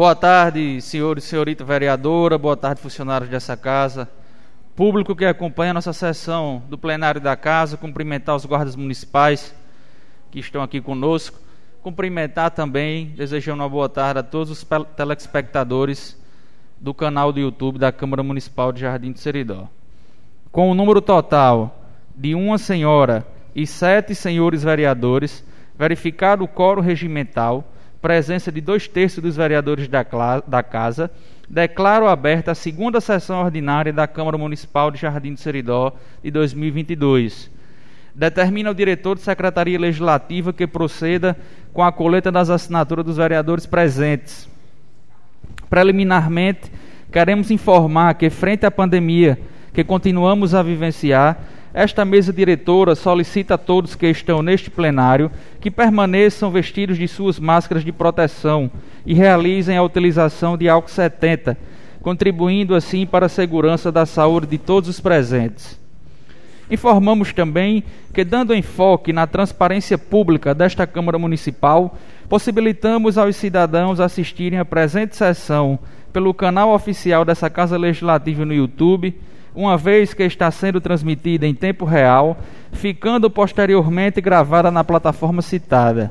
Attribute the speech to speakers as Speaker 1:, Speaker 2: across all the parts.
Speaker 1: Boa tarde, senhor e senhorita vereadora, boa tarde, funcionários dessa casa, público que acompanha a nossa sessão do plenário da casa, cumprimentar os guardas municipais que estão aqui conosco, cumprimentar também, desejando uma boa tarde a todos os telespectadores do canal do YouTube da Câmara Municipal de Jardim do Seridó. Com o número total de uma senhora e sete senhores vereadores, verificado o coro regimental, presença de dois terços dos vereadores da, da Casa, declaro aberta a segunda sessão ordinária da Câmara Municipal de Jardim do Seridó de 2022. Determina o diretor de Secretaria Legislativa que proceda com a coleta das assinaturas dos vereadores presentes. Preliminarmente, queremos informar que, frente à pandemia que continuamos a vivenciar, esta mesa diretora solicita a todos que estão neste plenário que permaneçam vestidos de suas máscaras de proteção e realizem a utilização de álcool 70, contribuindo assim para a segurança da saúde de todos os presentes. Informamos também que, dando enfoque na transparência pública desta Câmara Municipal, possibilitamos aos cidadãos assistirem à presente sessão pelo canal oficial dessa Casa Legislativa no YouTube uma vez que está sendo transmitida em tempo real, ficando posteriormente gravada na plataforma citada.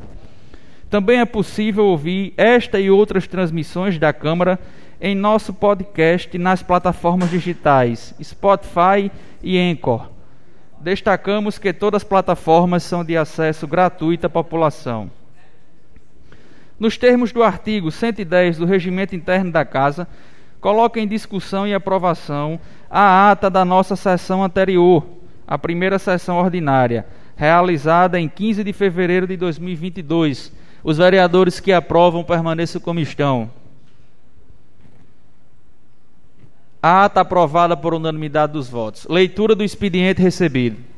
Speaker 1: Também é possível ouvir esta e outras transmissões da Câmara em nosso podcast nas plataformas digitais Spotify e Anchor. Destacamos que todas as plataformas são de acesso gratuito à população. Nos termos do artigo 110 do Regimento Interno da Casa, coloca em discussão e aprovação a ata da nossa sessão anterior, a primeira sessão ordinária, realizada em 15 de fevereiro de 2022. Os vereadores que aprovam permaneçam como estão. A ata aprovada por unanimidade dos votos. Leitura do expediente recebido.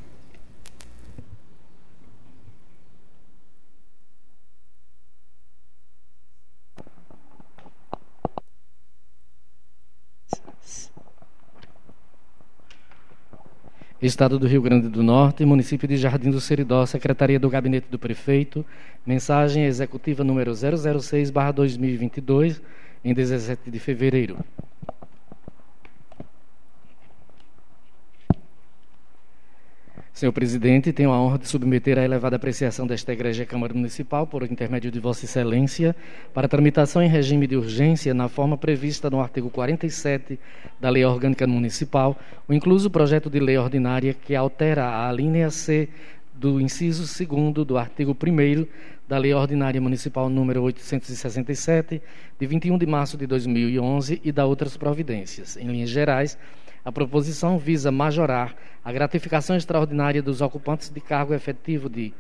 Speaker 2: Estado do Rio Grande do Norte, município de Jardim do Seridó, Secretaria do Gabinete do Prefeito, mensagem executiva número 006/2022, em 17 de fevereiro. Senhor presidente, tenho a honra de submeter à elevada apreciação desta Igreja Câmara Municipal, por intermédio de Vossa Excelência, para tramitação em regime de urgência, na forma prevista no artigo 47 da Lei Orgânica Municipal, o incluso projeto de lei ordinária que altera a linha C do inciso 2 do artigo 1 da Lei Ordinária Municipal número 867, de 21 de março de 2011, e da outras providências. Em linhas gerais, a proposição visa majorar a gratificação extraordinária dos ocupantes de cargo efetivo de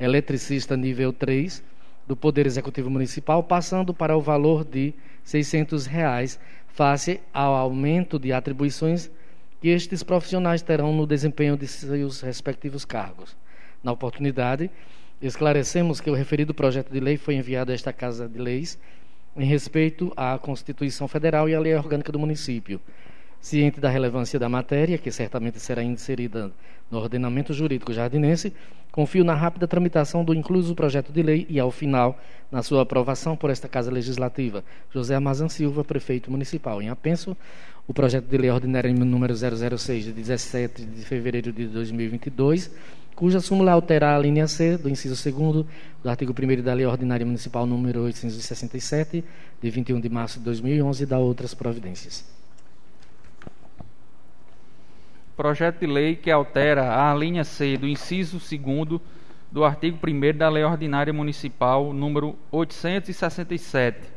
Speaker 2: eletricista nível 3 do Poder Executivo Municipal, passando para o valor de 600 reais, face ao aumento de atribuições que estes profissionais terão no desempenho de seus respectivos cargos. Na oportunidade, esclarecemos que o referido projeto de lei foi enviado a esta Casa de Leis em respeito à Constituição Federal e à Lei Orgânica do Município Ciente da relevância da matéria, que certamente será inserida no ordenamento jurídico jardinense, confio na rápida tramitação do incluso projeto de lei e, ao final, na sua aprovação por esta Casa Legislativa. José Amazan Silva, prefeito municipal. Em apenso, o projeto de lei ordinária número 006, de 17 de fevereiro de 2022, cuja súmula altera a linha C do inciso 2 do artigo 1 da Lei Ordinária Municipal número 867, de 21 de março de 2011, e da outras providências
Speaker 1: projeto de lei que altera a linha C do inciso 2 do artigo 1 da Lei Ordinária Municipal número 867,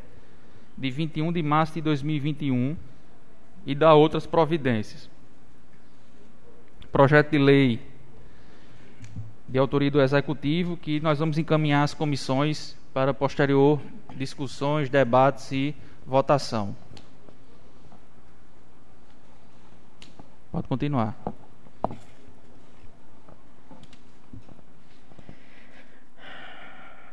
Speaker 1: de 21 de março de 2021, e da outras providências. Projeto de lei de autoria do Executivo que nós vamos encaminhar às comissões para posterior discussões, debates e votação. Pode continuar.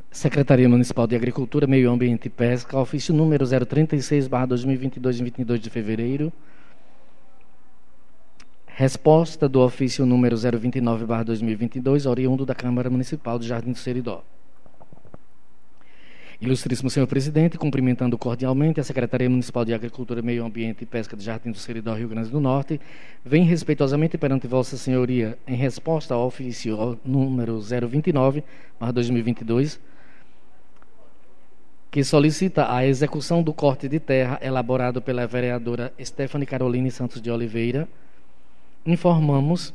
Speaker 2: Secretaria Municipal de Agricultura, Meio Ambiente e Pesca, ofício número 036, 2022, 22 de fevereiro. Resposta do ofício número 029, 2022, oriundo da Câmara Municipal de Jardim do Seridó. Ilustríssimo senhor presidente, cumprimentando cordialmente a Secretaria Municipal de Agricultura, Meio Ambiente e Pesca de Jardim do Seridó, Rio Grande do Norte, vem respeitosamente perante Vossa Senhoria, em resposta ao ofício número 029, 2022, que solicita a execução do corte de terra elaborado pela vereadora Stephanie Caroline Santos de Oliveira, informamos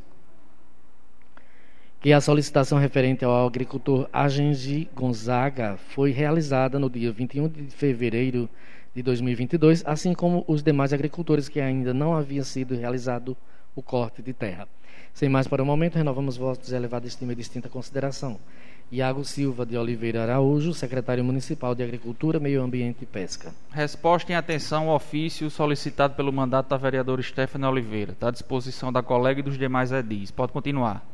Speaker 2: que a solicitação referente ao agricultor Agengi Gonzaga foi realizada no dia 21 de fevereiro de 2022, assim como os demais agricultores que ainda não havia sido realizado o corte de terra. Sem mais para o momento, renovamos votos de elevada estima e distinta consideração. Iago Silva de Oliveira Araújo, secretário municipal de Agricultura, Meio Ambiente e Pesca.
Speaker 1: Resposta em atenção ao ofício solicitado pelo mandato da vereadora Stephanie Oliveira. Está à disposição da colega e dos demais edis. Pode continuar.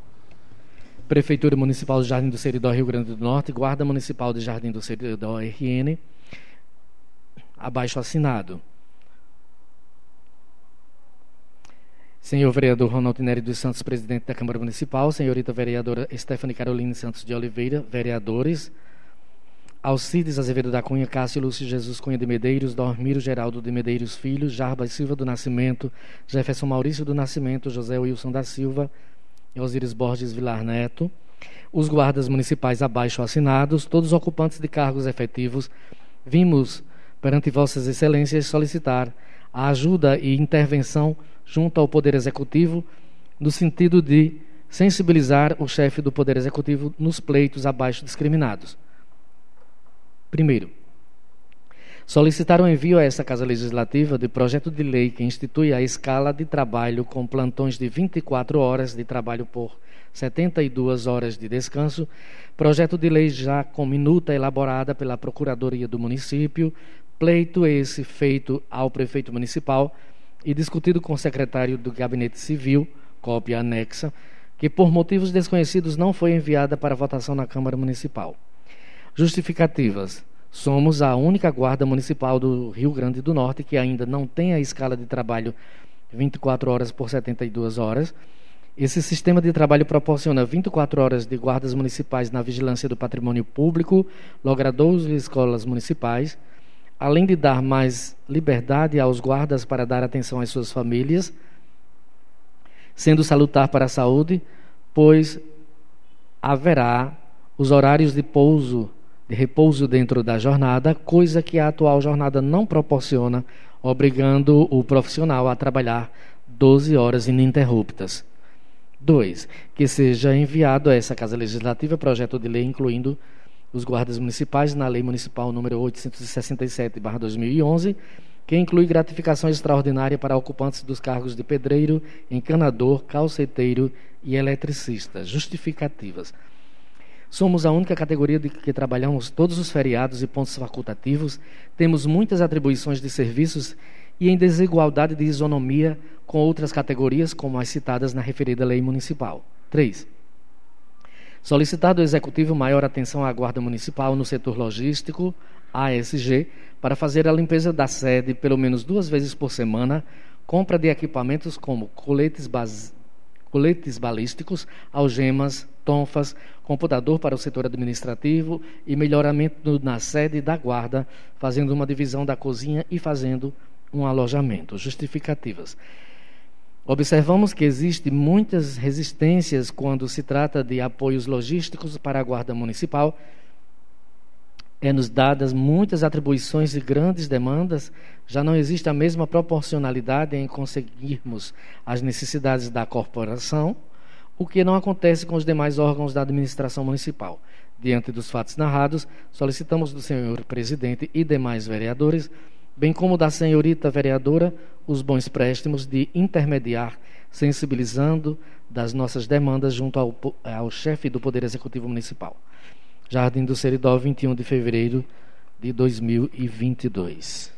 Speaker 2: Prefeitura Municipal de Jardim do Seridó, Rio Grande do Norte, Guarda Municipal de Jardim do Seridó, RN, abaixo assinado. Senhor vereador Ronaldo Nery dos Santos, presidente da Câmara Municipal, senhorita vereadora Stephanie Caroline Santos de Oliveira, vereadores, Alcides Azevedo da Cunha, Cássio Lúcio Jesus Cunha de Medeiros, Dormiro Geraldo de Medeiros Filho, Jarbas Silva do Nascimento, Jefferson Maurício do Nascimento, José Wilson da Silva, Osíris Borges Vilar Neto, os guardas municipais abaixo assinados, todos os ocupantes de cargos efetivos, vimos perante Vossas Excelências solicitar a ajuda e intervenção junto ao Poder Executivo, no sentido de sensibilizar o chefe do Poder Executivo nos pleitos abaixo discriminados. Primeiro, solicitar o envio a essa Casa Legislativa de projeto de lei que institui a escala de trabalho com plantões de 24 horas de trabalho por 72 horas de descanso, projeto de lei já com minuta elaborada pela Procuradoria do município, pleito esse feito ao prefeito municipal e discutido com o secretário do Gabinete Civil, cópia anexa, que por motivos desconhecidos não foi enviada para votação na Câmara Municipal. Justificativas. Somos a única guarda municipal do Rio Grande do Norte que ainda não tem a escala de trabalho 24 horas por 72 horas. Esse sistema de trabalho proporciona 24 horas de guardas municipais na vigilância do patrimônio público, logradouros e escolas municipais, além de dar mais liberdade aos guardas para dar atenção às suas famílias, sendo salutar para a saúde, pois haverá os horários de pouso repouso dentro da jornada, coisa que a atual jornada não proporciona, obrigando o profissional a trabalhar 12 horas ininterruptas. 2. Que seja enviado a essa Casa Legislativa projeto de lei incluindo os guardas municipais na Lei Municipal número 867/2011, que inclui gratificação extraordinária para ocupantes dos cargos de pedreiro, encanador, calceteiro e eletricista. Justificativas. Somos a única categoria de que trabalhamos todos os feriados e pontos facultativos, temos muitas atribuições de serviços e em desigualdade de isonomia com outras categorias, como as citadas na referida lei municipal. 3. Solicitar do Executivo maior atenção à Guarda Municipal no setor logístico, ASG, para fazer a limpeza da sede pelo menos duas vezes por semana, compra de equipamentos como coletes, coletes balísticos, algemas, tonfas, computador para o setor administrativo e melhoramento na sede da guarda, fazendo uma divisão da cozinha e fazendo um alojamento. Justificativas. Observamos que existem muitas resistências quando se trata de apoios logísticos para a Guarda Municipal. É-nos dadas muitas atribuições e grandes demandas, já não existe a mesma proporcionalidade em conseguirmos as necessidades da corporação o que não acontece com os demais órgãos da administração municipal. Diante dos fatos narrados, solicitamos do senhor presidente e demais vereadores, bem como da senhorita vereadora, os bons préstimos de intermediar, sensibilizando das nossas demandas junto ao, ao chefe do Poder Executivo Municipal. Jardim do Seridó, 21 de fevereiro de 2022.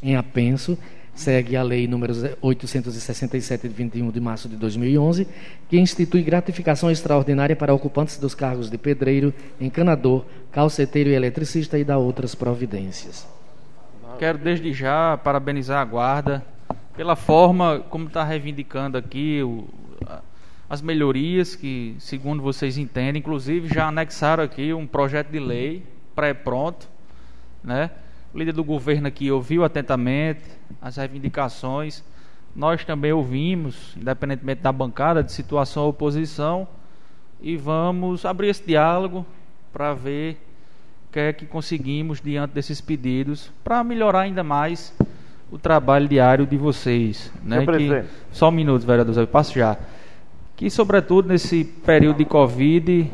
Speaker 2: Em apenso, segue a Lei número 867, de 21 de março de 2011, que institui gratificação extraordinária para ocupantes dos cargos de pedreiro, encanador, calceteiro e eletricista e dá outras providências.
Speaker 1: Quero desde já parabenizar a Guarda pela forma como está reivindicando aqui o, as melhorias que, segundo vocês entendem, inclusive já anexaram aqui um projeto de lei pré-pronto, né? O líder do governo aqui ouviu atentamente as reivindicações. Nós também ouvimos, independentemente da bancada, de situação ou oposição, e vamos abrir esse diálogo para ver o que é que conseguimos diante desses pedidos para melhorar ainda mais o trabalho diário de vocês. Né? Que, só um minuto, vereador, eu passo já. Que, sobretudo, nesse período de Covid,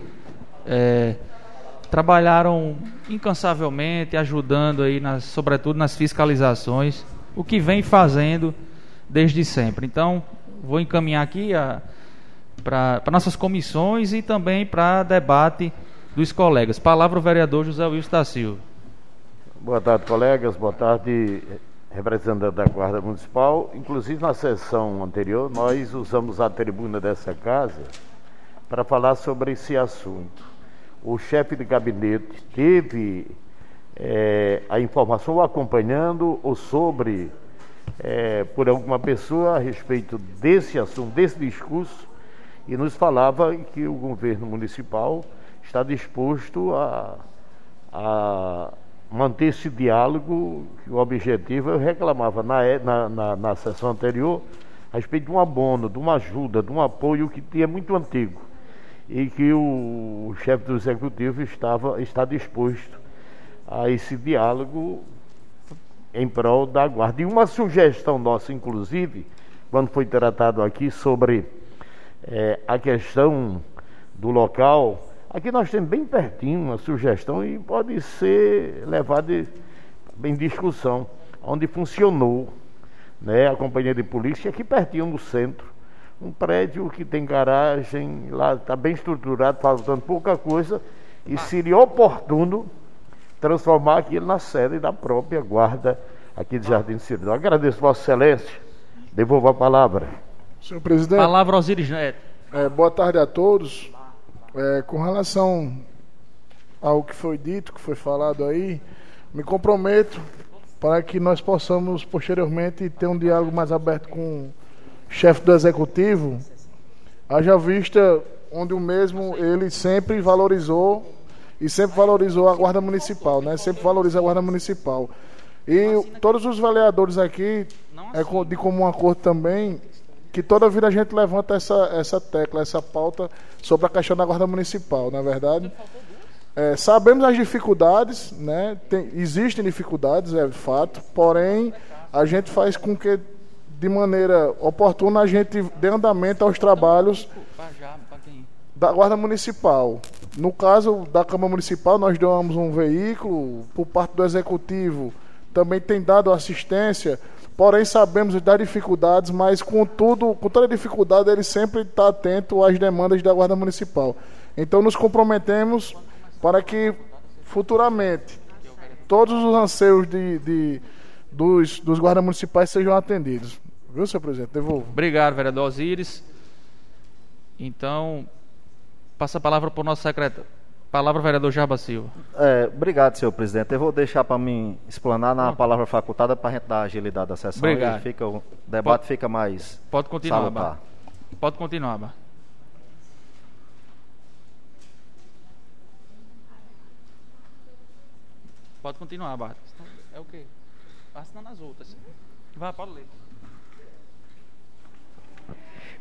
Speaker 1: é, trabalharam incansavelmente, ajudando aí, nas, sobretudo nas fiscalizações, o que vem fazendo desde sempre. Então, vou encaminhar aqui para nossas comissões e também para debate dos colegas. Palavra o vereador José Wilson da Silva.
Speaker 3: Boa tarde, colegas. Boa tarde, representante da Guarda Municipal. Inclusive, na sessão anterior, nós usamos a tribuna dessa casa para falar sobre esse assunto o chefe de gabinete teve é, a informação acompanhando ou sobre é, por alguma pessoa a respeito desse assunto, desse discurso, e nos falava que o governo municipal está disposto a, a manter esse diálogo, o objetivo, eu reclamava na, na, na, na sessão anterior, a respeito de um abono, de uma ajuda, de um apoio que é muito antigo e que o, chefe do executivo estava, está disposto a esse diálogo em prol da guarda. E uma sugestão nossa, inclusive, quando foi tratado aqui sobre é, a questão do local, aqui nós temos bem pertinho uma sugestão e pode ser levada em discussão, onde funcionou né, a companhia de polícia aqui pertinho no centro um prédio que tem garagem, lá está bem estruturado, faltando pouca coisa, e seria oportuno transformar aquilo na sede da própria guarda aqui de Jardim Cirilo. Agradeço, Vossa Excelência. Devolvo a palavra.
Speaker 4: Senhor presidente.
Speaker 1: Palavra Osiris Neto.
Speaker 4: É, boa tarde a todos. É, com relação ao que foi dito, que foi falado aí, me comprometo para que nós possamos posteriormente ter um diálogo mais aberto com chefe do executivo, haja vista onde o mesmo ele sempre valorizou e sempre valorizou a guarda municipal, né? Sempre valoriza a guarda municipal. E todos os vereadores aqui é de comum acordo também que toda vida a gente levanta essa essa tecla, essa pauta sobre a questão da guarda municipal, na é verdade. É, sabemos as dificuldades, né? Tem, existem dificuldades, é fato, porém a gente faz com que de maneira oportuna, a gente dê andamento aos trabalhos da Guarda Municipal. No caso da Câmara Municipal, nós damos um veículo, por parte do Executivo também tem dado assistência, porém sabemos das dificuldades, mas com, tudo, com toda dificuldade ele sempre está atento às demandas da Guarda Municipal. Então nos comprometemos para que futuramente todos os anseios de, de dos, dos guardas municipais sejam atendidos. Viu, senhor presidente? Devolvo.
Speaker 1: Obrigado, vereador Osiris. Então, passa a palavra para o nosso secretário. Palavra, vereador Jaba Silva.
Speaker 5: É, obrigado, senhor presidente. Eu vou deixar para mim explanar na palavra facultada para a gente dar agilidade da sessão.
Speaker 1: Obrigado.
Speaker 5: Fica, o debate pode, fica mais.
Speaker 1: Pode continuar, Bar. Pode continuar, Bar. Pode continuar, Bar. É o quê? Outras. Vai, pode ler.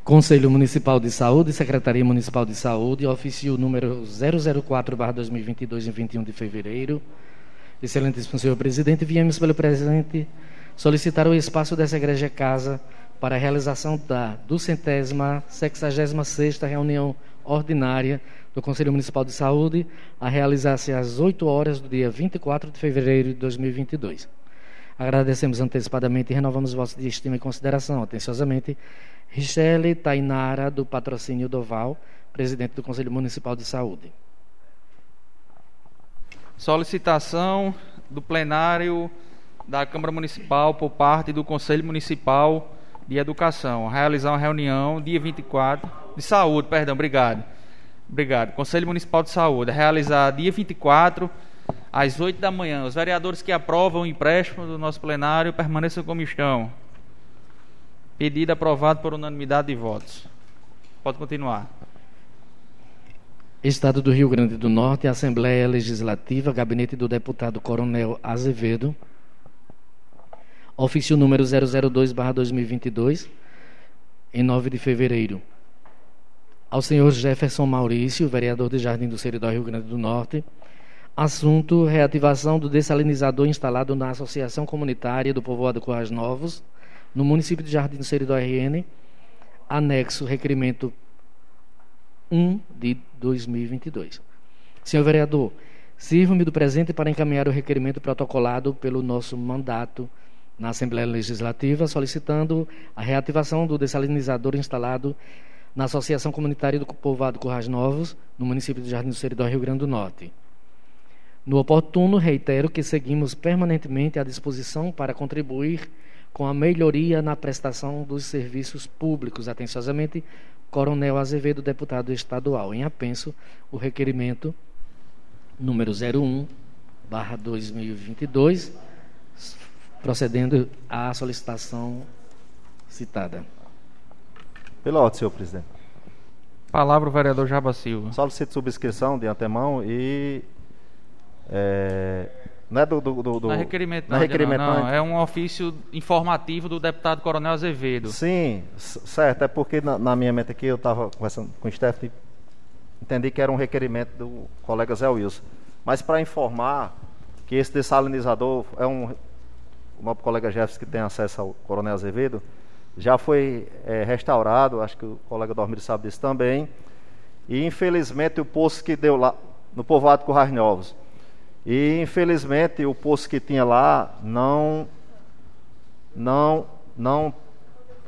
Speaker 2: Conselho Municipal de Saúde, Secretaria Municipal de Saúde, ofício número 004-2022, em 21 de fevereiro. Excelentíssimo senhor presidente, viemos pelo presente solicitar o espaço dessa igreja casa para a realização da duzentésima, sexagésima sexta reunião ordinária do Conselho Municipal de Saúde, a realizar-se às 8 horas do dia 24 de fevereiro de 2022. Agradecemos antecipadamente e renovamos vosso de estima e consideração. Atenciosamente, Richelle Tainara, do Patrocínio Doval, presidente do Conselho Municipal de Saúde.
Speaker 1: Solicitação do plenário da Câmara Municipal por parte do Conselho Municipal de Educação. Realizar uma reunião dia 24 de saúde, perdão, obrigado. Obrigado. Conselho Municipal de Saúde. Realizar dia 24 às 8 da manhã. Os vereadores que aprovam o empréstimo do nosso plenário permaneçam como estão. Pedido aprovado por unanimidade de votos. Pode continuar.
Speaker 2: Estado do Rio Grande do Norte, Assembleia Legislativa, Gabinete do Deputado Coronel Azevedo, ofício número 002/2022, em 9 de fevereiro. Ao senhor Jefferson Maurício, vereador de Jardim do Seridó, Rio Grande do Norte, assunto: reativação do dessalinizador instalado na Associação Comunitária do Povoado Corrais Novos, no município de Jardim do Seridó RN, anexo requerimento 1 de 2022. Senhor vereador, sirvo-me do presente para encaminhar o requerimento protocolado pelo nosso mandato na Assembleia Legislativa, solicitando a reativação do dessalinizador instalado na Associação Comunitária do Povoado Currais Novos, no município de Jardim do Seridó, Rio Grande do Norte. No oportuno, reitero que seguimos permanentemente à disposição para contribuir com a melhoria na prestação dos serviços públicos. Atenciosamente, Coronel Azevedo, deputado estadual. Em apenso, o requerimento número 01, barra 2022, procedendo à solicitação citada.
Speaker 5: Pela ordem, senhor presidente.
Speaker 1: Palavra o vereador Jaba Silva.
Speaker 5: Solicito subscrição de antemão e. É, não é do. do, do, do
Speaker 1: não é requerimento,
Speaker 5: não,
Speaker 1: não,
Speaker 5: é requerimento
Speaker 1: não,
Speaker 5: não,
Speaker 1: É um ofício informativo do deputado Coronel Azevedo.
Speaker 5: Sim, certo. É porque na, na minha mente aqui eu estava conversando com o Stephanie, entendi que era um requerimento do colega Zé Wilson. Mas para informar que esse dessalinizador é um. O nosso colega Jefferson que tem acesso ao Coronel Azevedo, já foi é, restaurado, acho que o colega Dormir sabe disso também. E infelizmente o poço que deu lá no povoado Currais Novos e infelizmente o poço que tinha lá não não não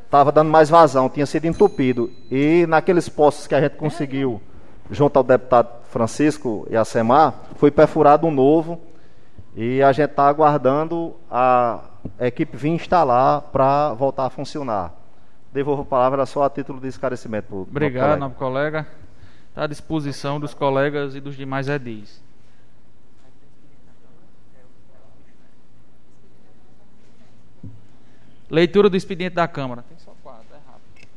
Speaker 5: estava dando mais vazão, tinha sido entupido. E naqueles poços que a gente conseguiu, junto ao deputado Francisco e a Semar, foi perfurado um novo. E a gente está aguardando a equipe vir instalar para voltar a funcionar. Devolvo a palavra só a título de esclarecimento. Pro,
Speaker 1: Obrigado, nobre colega. Está à disposição dos colegas e dos demais edis. Leitura do expediente da Câmara. Tem só quatro, é rápido.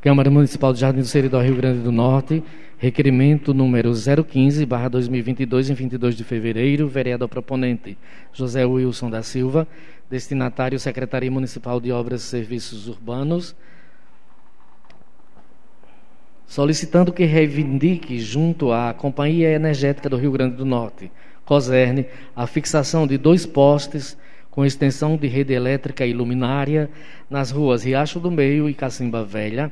Speaker 2: Câmara Municipal. De Jardim do Seridó, Rio Grande do Norte. Requerimento número 015, barra 2022, em 22 de fevereiro. Vereador proponente José Wilson da Silva. Destinatário Secretaria Municipal de Obras e Serviços Urbanos. Solicitando que reivindique junto à Companhia Energética do Rio Grande do Norte COSERN a fixação de dois postes com extensão de rede elétrica e luminária nas ruas Riacho do Meio e Cacimba Velha,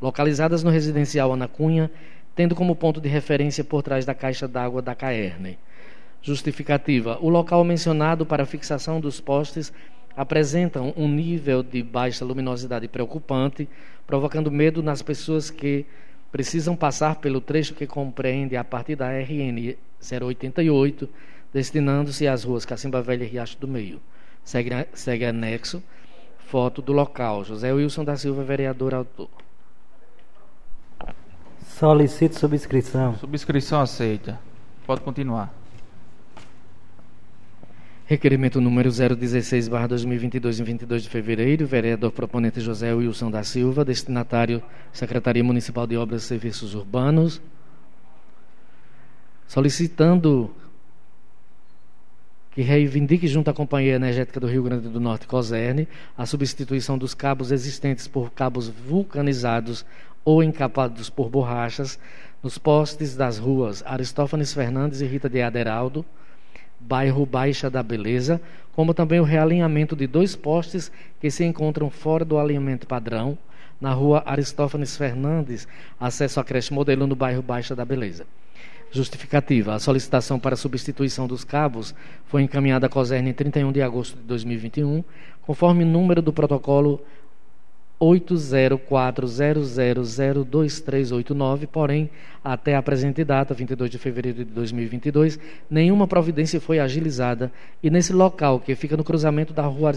Speaker 2: localizadas no residencial Ana Cunha, tendo como ponto de referência por trás da caixa d'água da Caerne. Justificativa: o local mencionado para fixação dos postes apresenta um nível de baixa luminosidade preocupante, provocando medo nas pessoas que precisam passar pelo trecho que compreende a partir da RN 088, destinando-se às ruas Cacimba Velha e Riacho do Meio. Segue, segue anexo, foto do local. José Wilson da Silva, vereador autor.
Speaker 6: Solicito subscrição.
Speaker 1: Subscrição aceita. Pode continuar.
Speaker 2: Requerimento número 016, barra 2022, em 22 de fevereiro. Vereador proponente José Wilson da Silva, destinatário Secretaria Municipal de Obras e Serviços Urbanos. Solicitando que reivindique junto à Companhia Energética do Rio Grande do Norte, COSERN, a substituição dos cabos existentes por cabos vulcanizados ou encapados por borrachas nos postes das ruas Aristófanes Fernandes e Rita de Aderaldo, bairro Baixa da Beleza, como também o realinhamento de dois postes que se encontram fora do alinhamento padrão, na rua Aristófanes Fernandes, acesso à creche modelo no bairro Baixa da Beleza. Justificativa: a solicitação para substituição dos cabos foi encaminhada à COSERN em 31 de agosto de 2021, conforme número do protocolo 804000239, porém, até a presente data, 22 de fevereiro de 2022, nenhuma providência foi agilizada e nesse local, que fica no cruzamento da rua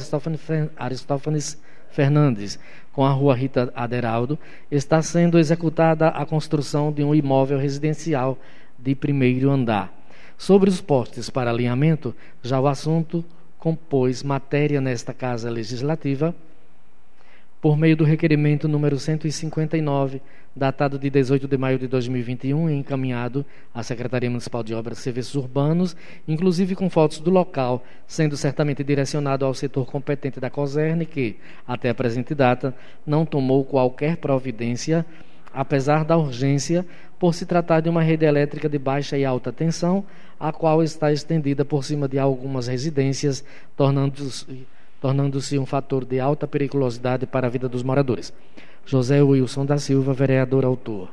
Speaker 2: Aristófanes Fernandes com a rua Rita Aderaldo, está sendo executada a construção de um imóvel residencial de primeiro andar. Sobre os postes para alinhamento, já o assunto compôs matéria nesta Casa Legislativa por meio do requerimento número 159, datado de 18 de maio de 2021 e encaminhado à Secretaria Municipal de Obras e Serviços Urbanos, inclusive com fotos do local, sendo certamente direcionado ao setor competente da COSERN, que, até a presente data, não tomou qualquer providência, apesar da urgência, por se tratar de uma rede elétrica de baixa e alta tensão, a qual está estendida por cima de algumas residências, tornando-se tornando-se um fator de alta periculosidade para a vida dos moradores. José Wilson da Silva, vereador autor.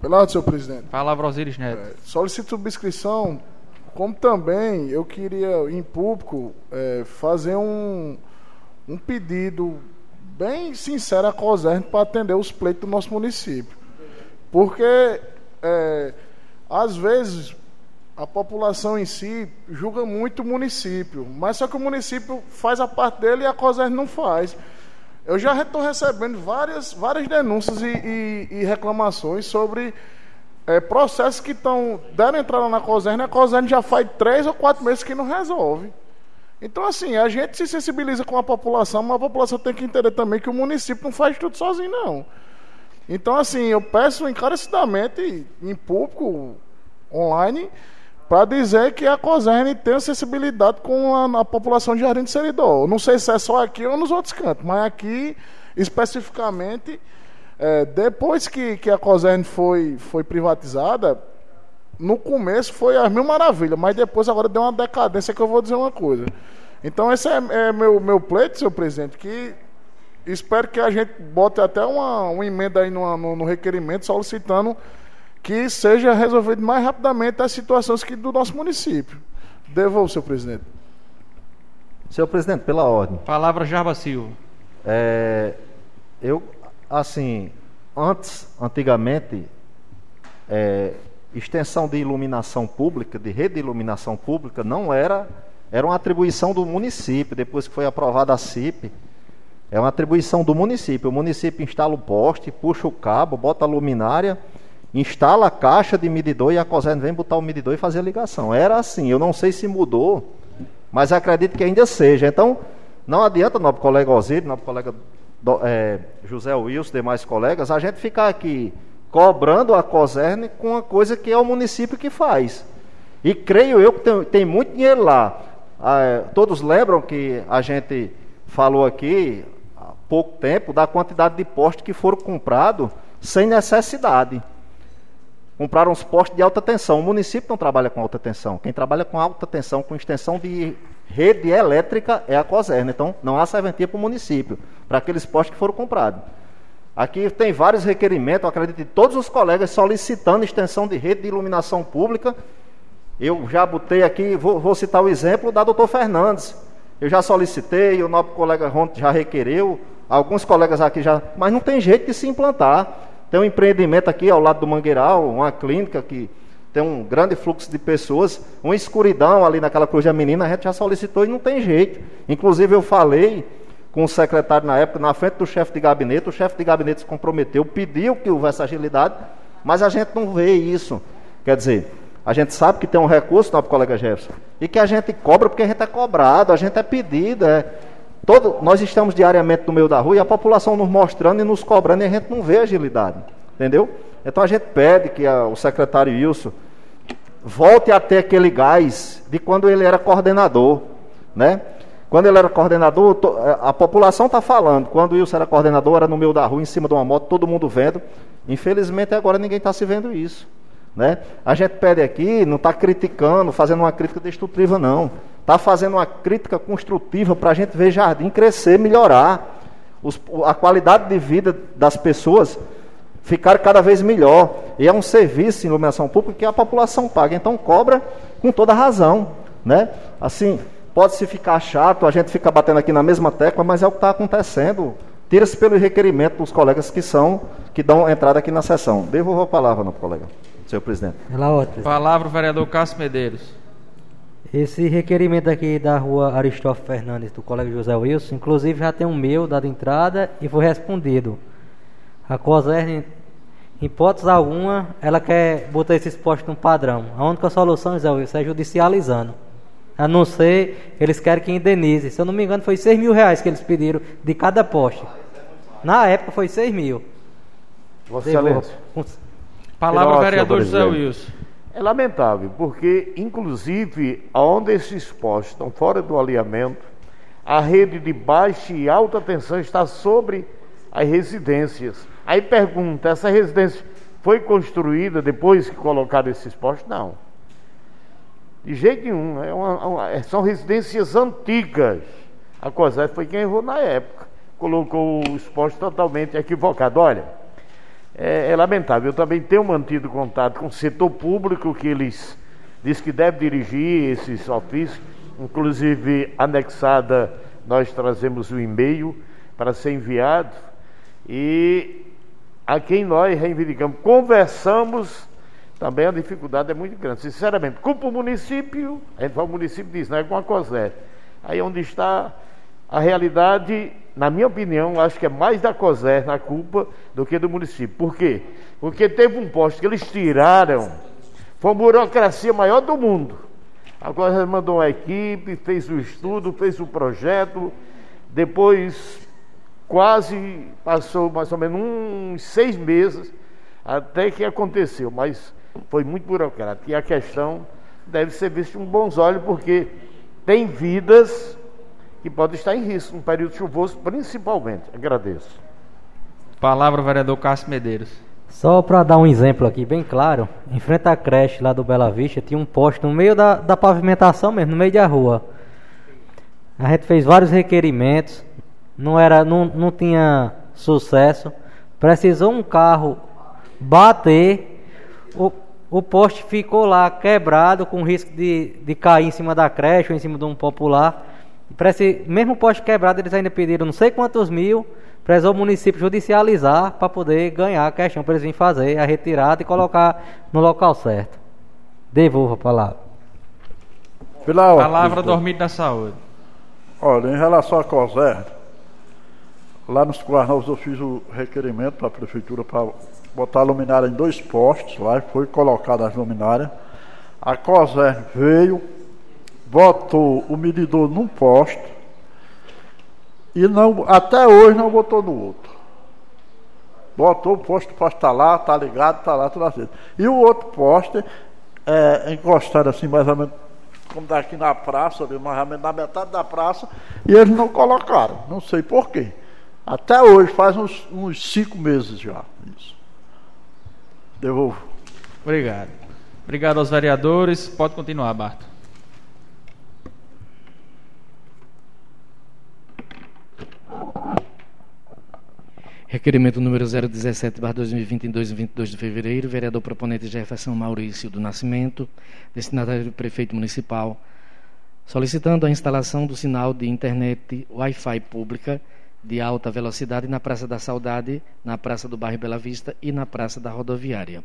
Speaker 4: Pela ordem, senhor presidente.
Speaker 1: Palavra Osiris Neto.
Speaker 4: É, solicito subscrição, como também eu queria, em público, é, fazer um, um pedido bem sincero à COSERN para atender os pleitos do nosso município. Porque, é, às vezes, a população em si julga muito o município, mas só que o município faz a parte dele e a COSERN não faz. Eu já estou recebendo várias, várias denúncias e, e, e reclamações sobre é, processos que estão deram entrada na COSERN e a COSERN já faz três ou quatro meses que não resolve. Então, assim, a gente se sensibiliza com a população, mas a população tem que entender também que o município não faz tudo sozinho, não. Então, assim, eu peço encarecidamente, em público, online, para dizer que a COSERN tem acessibilidade com a, a, população de Jardim de Seridó. Não sei se é só aqui ou nos outros cantos, mas aqui, especificamente, é, depois que, que a COSERN foi, foi privatizada, no começo foi as mil maravilhas, mas depois agora deu uma decadência que eu vou dizer uma coisa. Então esse é, é meu, meu pleito, senhor presidente, que espero que a gente bote até uma, uma emenda aí no, no, no requerimento solicitando que seja resolvido mais rapidamente as situações que do nosso município. Devolvo, senhor presidente.
Speaker 5: Senhor presidente, pela ordem.
Speaker 1: Palavra Jarba Silva.
Speaker 5: É, eu, assim, antes, antigamente, é, extensão de iluminação pública, de rede de iluminação pública, não era, era uma atribuição do município, depois que foi aprovada a CIP. É uma atribuição do município. O município instala o poste, puxa o cabo, bota a luminária instala a caixa de medidor e a COSERN vem botar o medidor e fazer a ligação. Era assim, eu não sei se mudou, mas acredito que ainda seja. Então, não adianta, nobre colega Osírio, nobre colega do, é, José Wilson, demais colegas, a gente ficar aqui cobrando a COSERN com uma coisa que é o município que faz. E creio eu que tem, tem muito dinheiro lá. Ah, todos lembram que a gente falou aqui há pouco tempo da quantidade de postes que foram comprados sem necessidade compraram os postes de alta tensão. O município não trabalha com alta tensão. Quem trabalha com alta tensão, com extensão de rede elétrica, é a COSERN. Então, não há serventia para o município, para aqueles postes que foram comprados. Aqui tem vários requerimentos, acredito, de todos os colegas solicitando extensão de rede de iluminação pública. Eu já botei aqui, vou, vou citar o exemplo da doutor Fernandes. Eu já solicitei, o nosso colega Ronto já requereu, alguns colegas aqui já, mas não tem jeito de se implantar. Tem um empreendimento aqui ao lado do Mangueiral, uma clínica que tem um grande fluxo de pessoas, uma escuridão ali naquela Cruz da Menina, a gente já solicitou e não tem jeito. Inclusive eu falei com o secretário na época, na frente do chefe de gabinete, o chefe de gabinete se comprometeu, pediu que houvesse agilidade, mas a gente não vê isso. Quer dizer, a gente sabe que tem um recurso, nosso colega Jefferson, e que a gente cobra porque a gente é cobrado, a gente é pedido, é, Todo, nós estamos diariamente no meio da rua e a população nos mostrando e nos cobrando e a gente não vê agilidade. Entendeu? Então a gente pede que a, o secretário Wilson volte a ter aquele gás de quando ele era coordenador. Né? Quando ele era coordenador, é, a população está falando. Quando o Wilson era coordenador, era no meio da rua, em cima de uma moto, todo mundo vendo. Infelizmente agora ninguém está se vendo isso. Né? A gente pede aqui, não está criticando, fazendo uma crítica destrutiva, não está fazendo uma crítica construtiva para a gente ver Jardim crescer, melhorar, os, a qualidade de vida das pessoas ficar cada vez melhor. E é um serviço de iluminação pública que a população paga, então cobra com toda razão. Né? Assim, pode-se ficar chato, a gente fica batendo aqui na mesma tecla, mas é o que está acontecendo. Tira-se pelo requerimento dos colegas que são, que dão entrada aqui na sessão. Devolvo a palavra, não, colega, senhor presidente.
Speaker 1: Palavra o vereador Cássio Medeiros.
Speaker 6: Esse requerimento aqui da rua Aristófanes Fernandes, do colega José Wilson, inclusive já tem um meu dado entrada e foi respondido. A COSERN, em hipótese alguma, ela quer botar esses postos no padrão. A única solução, José Wilson, é judicializando. A não ser, eles querem que indenize. Se eu não me engano, foi 6 mil reais que eles pediram de cada poste. Na época foi 6 mil.
Speaker 3: Vossa Excelência.
Speaker 1: Palavra ao vereador José Wilson.
Speaker 3: É lamentável, porque, inclusive, onde esses postos estão fora do alinhamento, a rede de baixa e alta tensão está sobre as residências. Aí pergunta: essa residência foi construída depois que colocaram esses postos? Não. De jeito nenhum. É uma, uma, é, são residências antigas. A COSEF foi quem errou na época. Colocou os postos totalmente equivocados. Olha, é, é, lamentável. Eu também tenho mantido contato com o setor público, que eles diz que deve dirigir esses ofícios. Inclusive, anexada, nós trazemos o um e-mail para ser enviado. E a quem nós reivindicamos, conversamos, também a dificuldade é muito grande. Sinceramente, culpa o município, a gente fala o município diz, não é com a COSER. Aí onde está a realidade, na minha opinião, acho que é mais da COSER na culpa do que do município. Por quê? Porque teve um posto que eles tiraram, foi a burocracia maior do mundo. A COSER mandou uma equipe, fez o estudo, fez o projeto, depois quase passou mais ou menos uns seis meses até que aconteceu, mas foi muito burocrático. E a questão deve ser vista com bons olhos, porque tem vidas que podem estar em risco no período chuvoso, principalmente. Agradeço.
Speaker 1: Palavra vereador Cássio Medeiros.
Speaker 6: Só para dar um exemplo aqui bem claro, em frente à creche lá do Bela Vista, tinha um poste no meio da, da pavimentação mesmo, no meio da rua. A gente fez vários requerimentos, não era, não, não tinha sucesso. Precisou um carro bater, o, o poste ficou lá quebrado, com risco de, de cair em cima da creche ou em cima de um popular. Esse, mesmo poste quebrado, eles ainda pediram não sei quantos mil, precisou o município judicializar para poder ganhar a questão, para eles virem fazer a retirada e colocar no local certo. Devolva a palavra.
Speaker 1: Palavra dormir da saúde.
Speaker 7: Olha, em relação a COSER, Lá nos Guarnovos eu fiz o requerimento para a prefeitura para botar a luminária em dois postes, lá foi colocada as luminárias. A COSER veio, botou o medidor num poste e não, até hoje não botou no outro. Botou o poste, o poste está lá, está ligado, está lá, tudo assim. E o outro poste, é, encostado assim, mais ou menos como daqui na praça, ali, mais ou menos na metade da praça, e eles não colocaram, não sei porquê. Até hoje, faz uns, uns cinco meses já. Isso. Devolvo.
Speaker 1: Obrigado. Obrigado aos vereadores. Pode continuar, Barto.
Speaker 2: Requerimento número 017, 2022, 22 de fevereiro, vereador proponente Jefferson Maurício do Nascimento, destinatário do prefeito municipal, solicitando a instalação do sinal de internet Wi-Fi pública de alta velocidade na Praça da Saudade, na Praça do Bairro Bela Vista e na Praça da Rodoviária.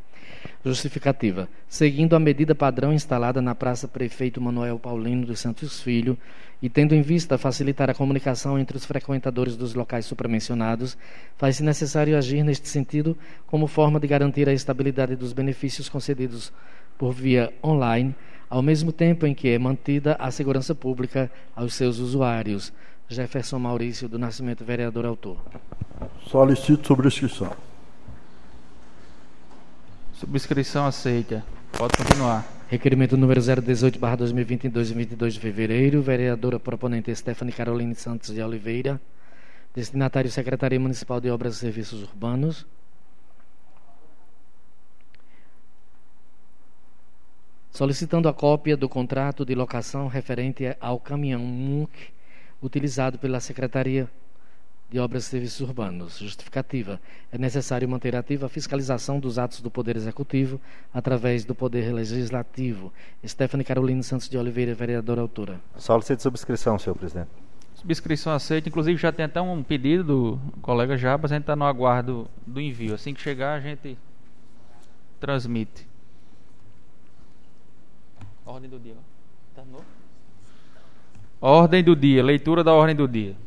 Speaker 2: Justificativa. Seguindo a medida padrão instalada na Praça Prefeito Manuel Paulino dos Santos Filho e tendo em vista facilitar a comunicação entre os frequentadores dos locais supramencionados, faz-se necessário agir neste sentido como forma de garantir a estabilidade dos benefícios concedidos por via online, ao mesmo tempo em que é mantida a segurança pública aos seus usuários Jefferson Maurício do Nascimento, vereador autor.
Speaker 7: Solicito subscrição.
Speaker 1: Subscrição aceita. Pode continuar.
Speaker 2: Requerimento número 018, barra 2022, 22 de fevereiro. Vereadora proponente Stephanie Caroline Santos de Oliveira. Destinatário Secretaria Municipal de Obras e Serviços Urbanos. Solicitando a cópia do contrato de locação referente ao caminhão MUC utilizado pela Secretaria de Obras e Serviços Urbanos. Justificativa. É necessário manter ativa a fiscalização dos atos do Poder Executivo através do Poder Legislativo. Stephanie Carolina Santos de Oliveira, vereadora autora.
Speaker 5: Solicito subscrição, senhor presidente.
Speaker 1: Subscrição aceita. Inclusive já tem até um pedido do colega Jabas, a gente está no aguardo do envio. Assim que chegar, a gente transmite. Ordem do dia. Terminou? Ordem do dia, leitura da ordem do dia.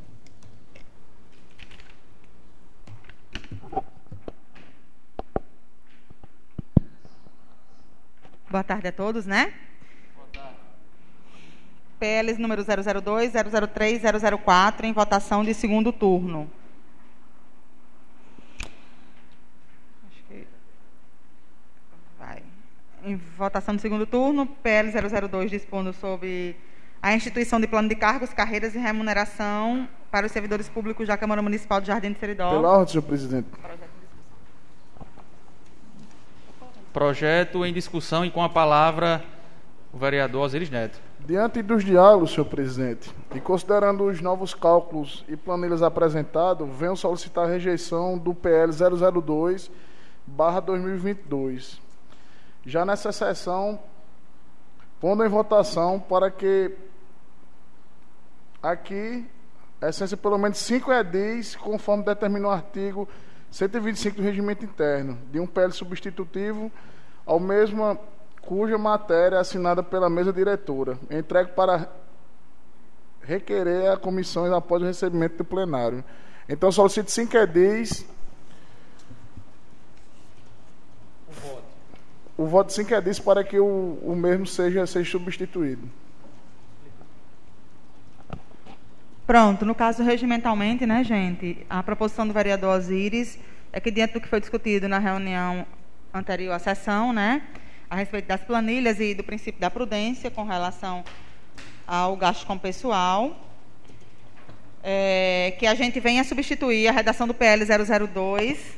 Speaker 8: Boa tarde a todos, né? PLs número 002, 003, 004 em votação de segundo turno. Acho que vai. Em votação de segundo turno, PL 002 dispondo sobre a instituição de plano de cargos, carreiras e remuneração para os servidores públicos da Câmara Municipal de Jardim de Seridó.
Speaker 4: Pela ordem, senhor presidente.
Speaker 1: Projeto em discussão e com a palavra o vereador Osiris Neto.
Speaker 4: Diante dos diálogos, senhor presidente, e considerando os novos cálculos e planilhas apresentados, venho solicitar a rejeição do PL 002 barra 2022. Já nessa sessão, pondo em votação para que aqui essência pelo menos cinco edis, conforme determina o artigo 125 do regimento interno, de um PL substitutivo ao mesmo cuja matéria é assinada pela mesa diretora, entregue para requerer a comissão após o recebimento do plenário. Então, solicito cinco edis. O voto. O voto de cinco edis para que o, o mesmo seja, seja substituído.
Speaker 8: Pronto, no caso regimentalmente, né, gente, a proposição do vereador Osiris é que diante do que foi discutido na reunião anterior à sessão, né, a respeito das planilhas e do princípio da prudência com relação ao gasto com pessoal, é, que a gente venha substituir a redação do PL 002,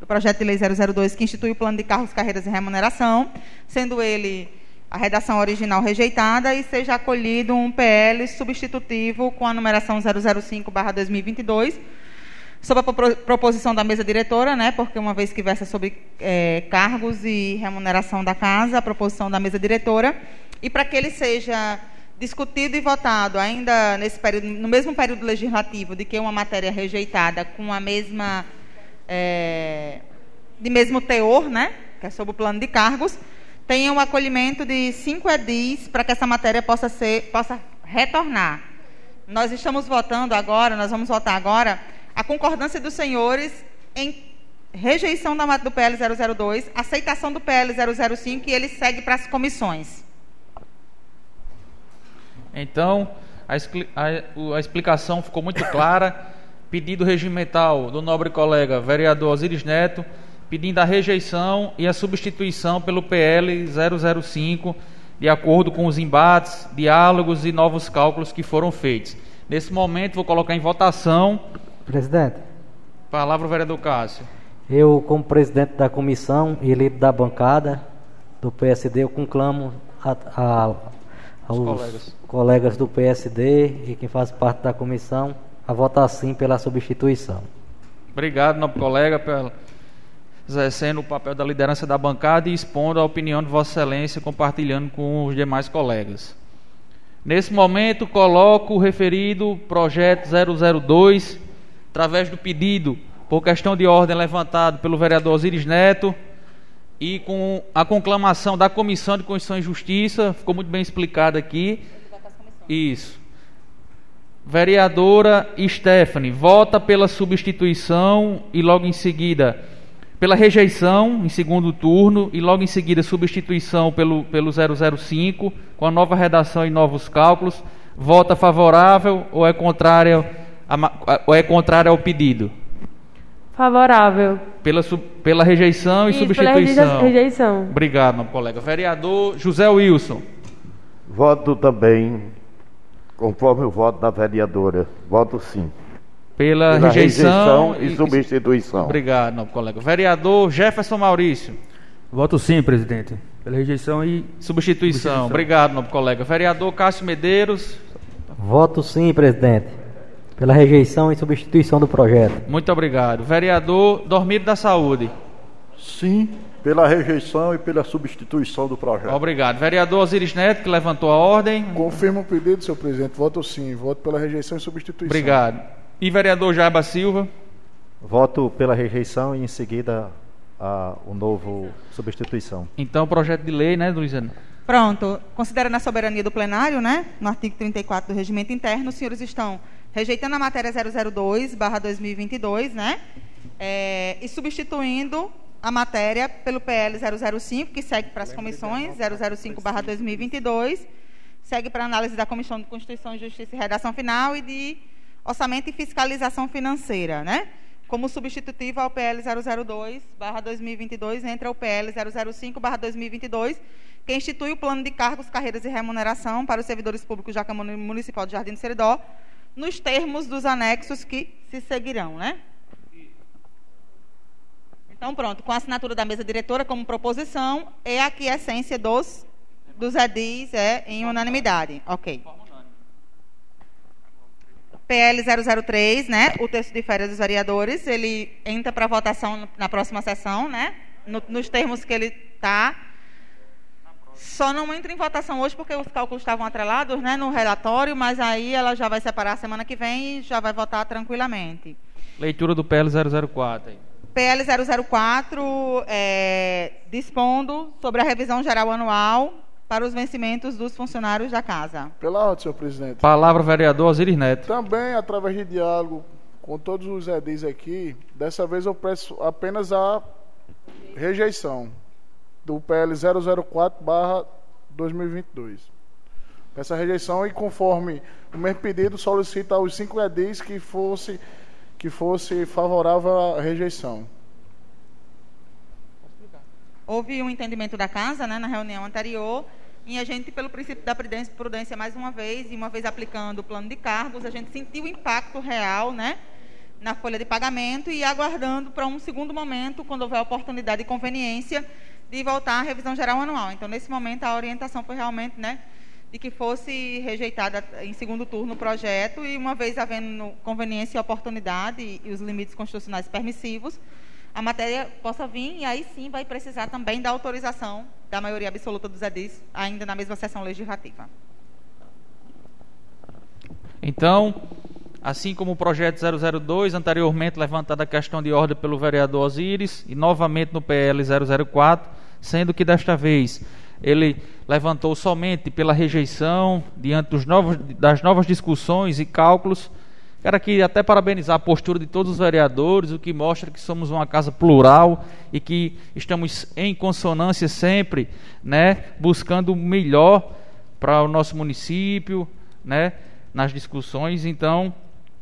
Speaker 8: do projeto de lei 002, que institui o plano de cargos, carreiras e remuneração, sendo ele a redação original rejeitada e seja acolhido um PL substitutivo com a numeração 005/2022 sob a proposição da mesa diretora, né, porque uma vez que versa sobre é, cargos e remuneração da casa, a proposição da mesa diretora, e para que ele seja discutido e votado ainda nesse período, no mesmo período legislativo, de que uma matéria rejeitada com a mesma é, de mesmo teor, né, que é sobre o plano de cargos, tenha um acolhimento de cinco edis para que essa matéria possa ser possa retornar. Nós estamos votando agora, nós vamos votar agora a concordância dos senhores em rejeição da do PL 002, aceitação do PL 005 e ele segue para as comissões.
Speaker 1: Então, a, a, a explicação ficou muito clara. Pedido regimental do nobre colega vereador Osiris Neto pedindo a rejeição e a substituição pelo PL 005, de acordo com os embates, diálogos e novos cálculos que foram feitos. Nesse momento, vou colocar em votação.
Speaker 6: Presidente.
Speaker 1: Palavra o vereador Cássio.
Speaker 6: Eu, como presidente da comissão e líder da bancada do PSD, eu conclamo a, a, aos colegas. colegas do PSD e quem faz parte da comissão a votar sim pela substituição.
Speaker 1: Obrigado, nobre colega, pela exercendo o papel da liderança da bancada e expondo a opinião de Vossa Excelência, compartilhando com os demais colegas. Nesse momento, coloco o referido projeto 002, através do pedido por questão de ordem levantado pelo vereador Osiris Neto e com a conclamação da Comissão de Constituição e Justiça, ficou muito bem explicado aqui. Isso. Vereadora Stephanie, vota pela substituição e logo em seguida pela rejeição em segundo turno e logo em seguida substituição pelo, pelo 005, com a nova redação e novos cálculos. Vota favorável ou é contrário, a, ou é contrário ao pedido?
Speaker 9: Favorável.
Speaker 1: Pela, pela rejeição e Isso, substituição.
Speaker 9: Pela rejeição.
Speaker 1: Obrigado, meu colega. Vereador José Wilson.
Speaker 3: Voto também, conforme o voto da vereadora. Voto sim
Speaker 1: pela, pela rejeição,
Speaker 3: rejeição, e substituição.
Speaker 1: Obrigado, nobre colega. Vereador Jefferson Maurício.
Speaker 10: Voto sim, presidente. Pela rejeição e
Speaker 1: substituição. substituição. Obrigado, nobre colega. Vereador Cássio Medeiros.
Speaker 6: Voto sim, presidente. Pela rejeição e substituição do projeto.
Speaker 1: Muito obrigado. Vereador Dormido da Saúde.
Speaker 7: Sim, pela rejeição e pela substituição do projeto.
Speaker 1: Obrigado. Vereador Osiris Neto, que levantou a ordem.
Speaker 4: Confirmo o pedido, senhor presidente. Voto sim. Voto pela rejeição e substituição.
Speaker 1: Obrigado. E vereador Jaiba Silva?
Speaker 5: Voto pela rejeição e em seguida a, o novo substituição.
Speaker 1: Então, o projeto de lei, né, Luiziane?
Speaker 8: Pronto. Considerando a soberania do plenário, né, no artigo 34 do regimento interno, os senhores estão rejeitando a matéria 002, barra 2022, né, é, e substituindo a matéria pelo PL 005, que segue para as comissões, 005, barra 2022, segue para análise da Comissão de Constituição, Justiça e Redação Final e de orçamento e fiscalização financeira, né? Como substitutivo ao PL 002/2022 entra o PL 005/2022, que institui o plano de cargos, carreiras e remuneração para os servidores públicos da Câmara Municipal de Jardim do Seridó, nos termos dos anexos que se seguirão, né? Então, pronto, com a assinatura da mesa diretora como proposição e a aquiescência dos, dos edis é em unanimidade. Ok. PL 003, né? O texto de férias dos vereadores, ele entra para votação na próxima sessão, né? No, nos termos que ele está. Só não entra em votação hoje porque os cálculos estavam atrelados, né, no relatório, mas aí ela já vai separar semana que vem e já vai votar tranquilamente.
Speaker 1: Leitura do PL 004 aí.
Speaker 8: PL 004 é, dispondo sobre a revisão geral anual para os vencimentos dos funcionários da casa.
Speaker 4: Pela ordem, senhor presidente.
Speaker 1: Palavra vereador Osiris Neto.
Speaker 4: Também, através de diálogo com todos os edis aqui, dessa vez eu peço apenas a rejeição do PL 004/2022. Essa rejeição e conforme o mesmo pedido solicita aos cinco edis que fosse que fosse favorável à rejeição.
Speaker 8: Houve um entendimento da casa, né, na reunião anterior, e a gente, pelo princípio da prudência, mais uma vez, e uma vez aplicando o plano de cargos, a gente sentiu o impacto real, né, na folha de pagamento e aguardando para um segundo momento, quando houver oportunidade e conveniência, de voltar à revisão geral anual. Então, nesse momento, a orientação foi realmente, né, de que fosse rejeitada em segundo turno o projeto e, uma vez havendo conveniência e oportunidade e, e os limites constitucionais permissivos, a matéria possa vir e aí sim vai precisar também da autorização da maioria absoluta dos edis, ainda na mesma sessão legislativa.
Speaker 1: Então, assim como o projeto 002, anteriormente levantada a questão de ordem pelo vereador Osíris, e novamente no PL 004, sendo que desta vez ele levantou somente pela rejeição diante novos, das novas discussões e cálculos. Quero aqui até parabenizar a postura de todos os vereadores, o que mostra que somos uma casa plural e que estamos em consonância sempre, né, buscando o melhor para o nosso município, né, nas discussões. Então,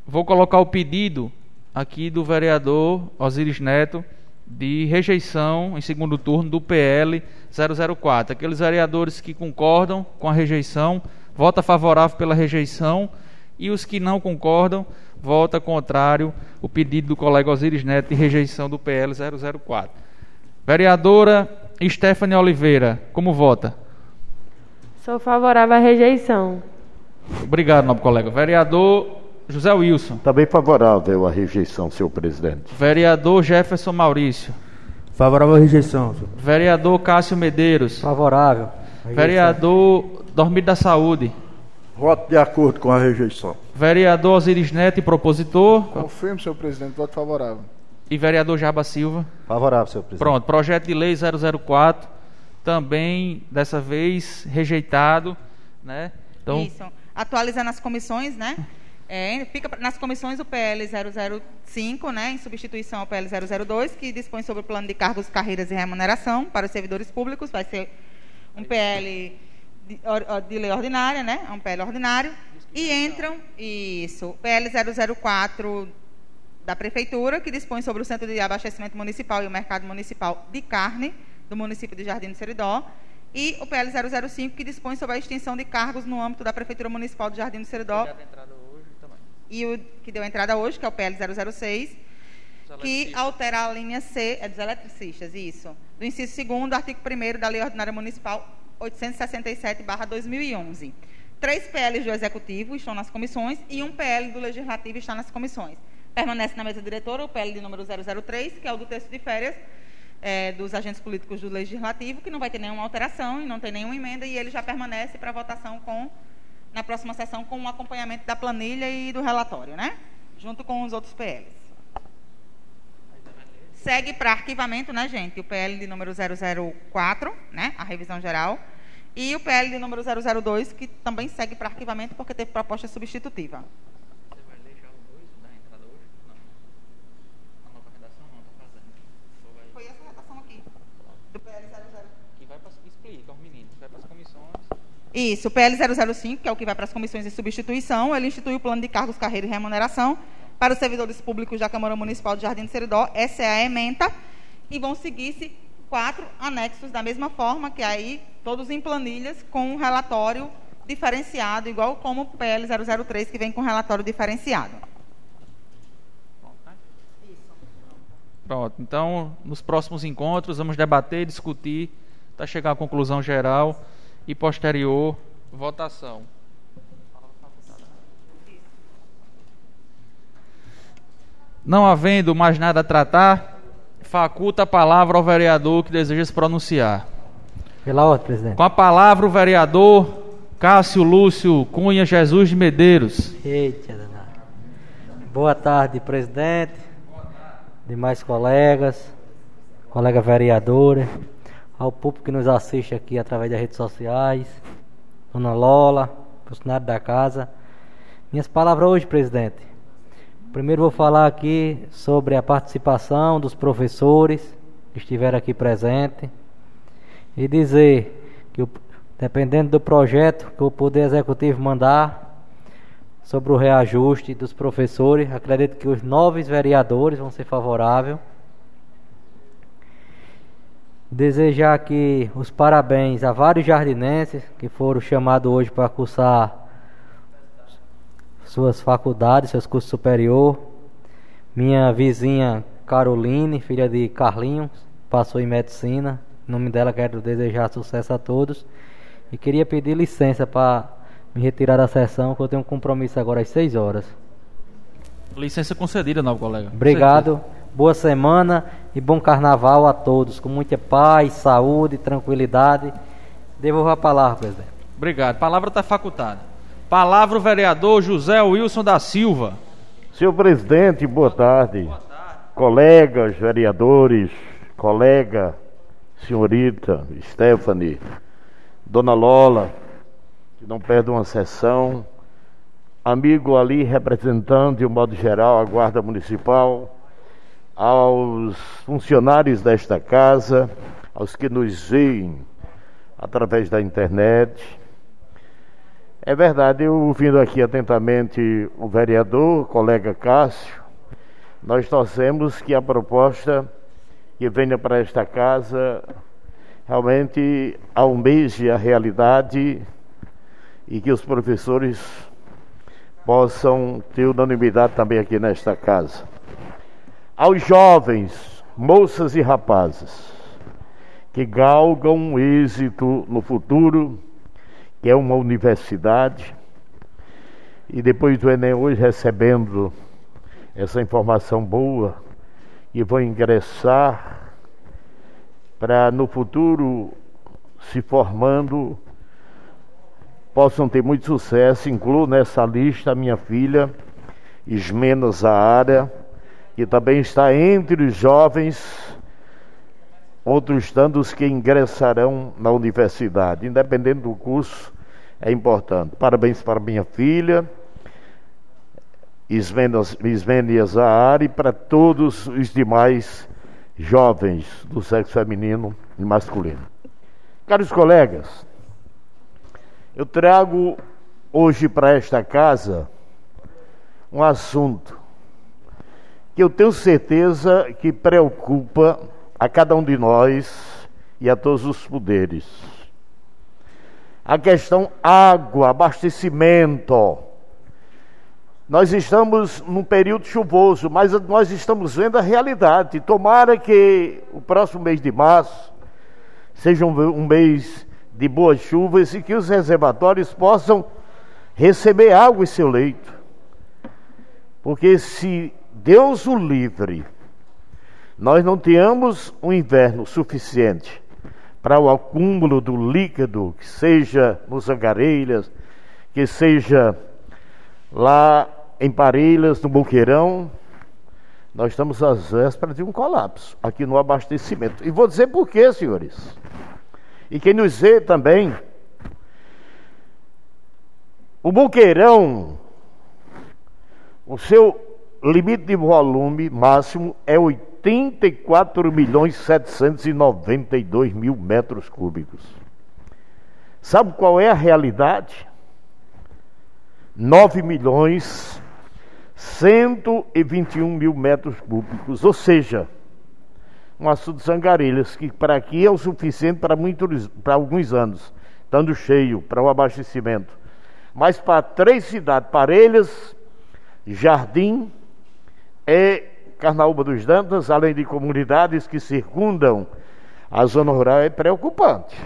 Speaker 1: vou colocar o pedido aqui do vereador Osiris Neto de rejeição em segundo turno do PL 004. Aqueles vereadores que concordam com a rejeição, vota favorável pela rejeição e os que não concordam, vota contrário o pedido do colega Osiris Neto de rejeição do PL 004. Vereadora Stephanie Oliveira, como vota?
Speaker 9: Sou favorável à rejeição.
Speaker 1: Obrigado, nobre colega. Vereador José Wilson.
Speaker 3: Também favorável à rejeição, senhor presidente.
Speaker 1: Vereador Jefferson Maurício.
Speaker 10: Favorável à rejeição. Senhor.
Speaker 1: Vereador Cássio Medeiros.
Speaker 6: Favorável.
Speaker 10: Rejeição.
Speaker 1: Vereador Dormido da Saúde.
Speaker 7: Voto de acordo com a rejeição.
Speaker 1: Vereador Osiris Neto e propositor.
Speaker 4: Confirmo, senhor presidente, voto favorável.
Speaker 1: E vereador Jaba Silva.
Speaker 5: Favorável, senhor presidente.
Speaker 1: Pronto, projeto de lei 004, também dessa vez rejeitado, né?
Speaker 8: Então, Isso. Atualizando as comissões, né? É, fica nas comissões o PL 005, né, em substituição ao PL 002, que dispõe sobre o plano de cargos, carreiras e remuneração para os servidores públicos. Vai ser um PL de, de lei ordinária, né, é um PL ordinário. E entram, isso, o PL 004 da Prefeitura, que dispõe sobre o Centro de Abastecimento Municipal e o Mercado Municipal de Carne do município de Jardim do Seridó. E o PL 005, que dispõe sobre a extinção de cargos no âmbito da Prefeitura Municipal de Jardim do Seridó. E o que deu entrada hoje, que é o PL 006, que altera a linha C, é dos eletricistas, isso, do inciso 2 artigo 1 da Lei Ordinária Municipal 867-2011. Três PLs do Executivo estão nas comissões e um PL do Legislativo está nas comissões. Permanece na mesa diretora o PL de número 003, que é o do texto de férias é, dos agentes políticos do Legislativo, que não vai ter nenhuma alteração e não tem nenhuma emenda, e ele já permanece para votação com na próxima sessão com o acompanhamento da planilha e do relatório, né? Junto com os outros PLs. Segue para arquivamento, né, gente? O PL de número 004, né? A revisão geral. E o PL de número 002, que também segue para arquivamento porque teve proposta substitutiva. Você vai ler já o 2 da entrada hoje? Não. A nova redação não, está fazendo. Foi essa redação aqui. Do PL 00. Que vai para explica aos meninos, vai para as comissões. Isso, o PL 005, que é o que vai para as comissões de substituição, ele institui o plano de cargos, carreira e remuneração para os servidores públicos da Câmara Municipal de Jardim do Seridó. Essa é a ementa. E vão seguir-se quatro anexos da mesma forma, que aí todos em planilhas, com um relatório diferenciado, igual como o PL 003, que vem com relatório diferenciado.
Speaker 1: Pronto, então nos próximos encontros vamos debater, discutir, até chegar à conclusão geral e posterior votação. Não havendo mais nada a tratar, faculta a palavra ao vereador que deseja se pronunciar.
Speaker 6: Pela ordem, presidente.
Speaker 1: Com a palavra o vereador Cássio Lúcio Cunha Jesus de Medeiros.
Speaker 6: Eita. Boa tarde, presidente, demais colegas, colega vereadora, ao público que nos assiste aqui através das redes sociais, Dona Lola, funcionário da casa. Minhas palavras hoje, presidente. Primeiro vou falar aqui sobre a participação dos professores que estiveram aqui presentes e dizer que, dependendo do projeto que o Poder Executivo mandar sobre o reajuste dos professores, acredito que os nove vereadores vão ser favoráveis. Desejar aqui os parabéns a vários jardinenses que foram chamados hoje para cursar suas faculdades, seus cursos superior. Minha vizinha Caroline, filha de Carlinhos, passou em medicina. Em nome dela quero desejar sucesso a todos. E queria pedir licença para me retirar da sessão, que eu tenho um compromisso agora às 6 horas.
Speaker 1: Licença concedida, novo colega.
Speaker 6: Obrigado, boa semana e bom carnaval a todos, com muita paz, saúde, tranquilidade. Devolvo a palavra, presidente.
Speaker 1: Obrigado. Palavra está facultada. Palavra o vereador José Wilson da Silva.
Speaker 3: Senhor presidente, boa tarde. Boa tarde. Colegas, vereadores, colega, senhorita, Stephanie, dona Lola, que não perde uma sessão, amigo ali representando de um modo geral a Guarda Municipal, aos funcionários desta casa, aos que nos veem através da internet. É verdade, eu ouvindo aqui atentamente o vereador, o colega Cássio, nós torcemos que a proposta que venha para esta casa realmente almeje a realidade e que os professores possam ter unanimidade também aqui nesta casa. Aos jovens, moças e rapazes que galgam êxito no futuro, que é uma universidade, e depois do Enem hoje recebendo essa informação boa, e vão ingressar para no futuro se formando possam ter muito sucesso. Incluo nessa lista a minha filha, Ismena Zahara, que também está entre os jovens, outros tantos que ingressarão na universidade. Independente do curso, é importante. Parabéns para minha filha, Ismênia Zahara, e para todos os demais jovens do sexo feminino e masculino. Caros colegas, eu trago hoje para esta casa um assunto que eu tenho certeza que preocupa a cada um de nós e a todos os poderes. A questão água, abastecimento. Nós estamos num período chuvoso, mas nós estamos vendo a realidade. Tomara que o próximo mês de março seja um mês de boas chuvas e que os reservatórios possam receber água em seu leito. Porque se Deus o livre, nós não tenhamos um inverno suficiente para o acúmulo do líquido, que seja nos angarelhas, que seja lá em Parelhas, no Boqueirão, nós estamos às vésperas de um colapso aqui no abastecimento. E vou dizer por quê, senhores. E quem nos vê também, o buqueirão, o seu limite de volume máximo é 84 milhões 792 mil metros cúbicos. Sabe qual é a realidade? 9 milhões 121 mil metros cúbicos, ou seja, um açude de Sangarelhas, que para aqui é o suficiente para, muitos, para alguns anos, estando cheio para o abastecimento. Mas para três cidades, Parelhas, Jardim e Carnaúba dos Dantas, além de comunidades que circundam a zona rural, é preocupante.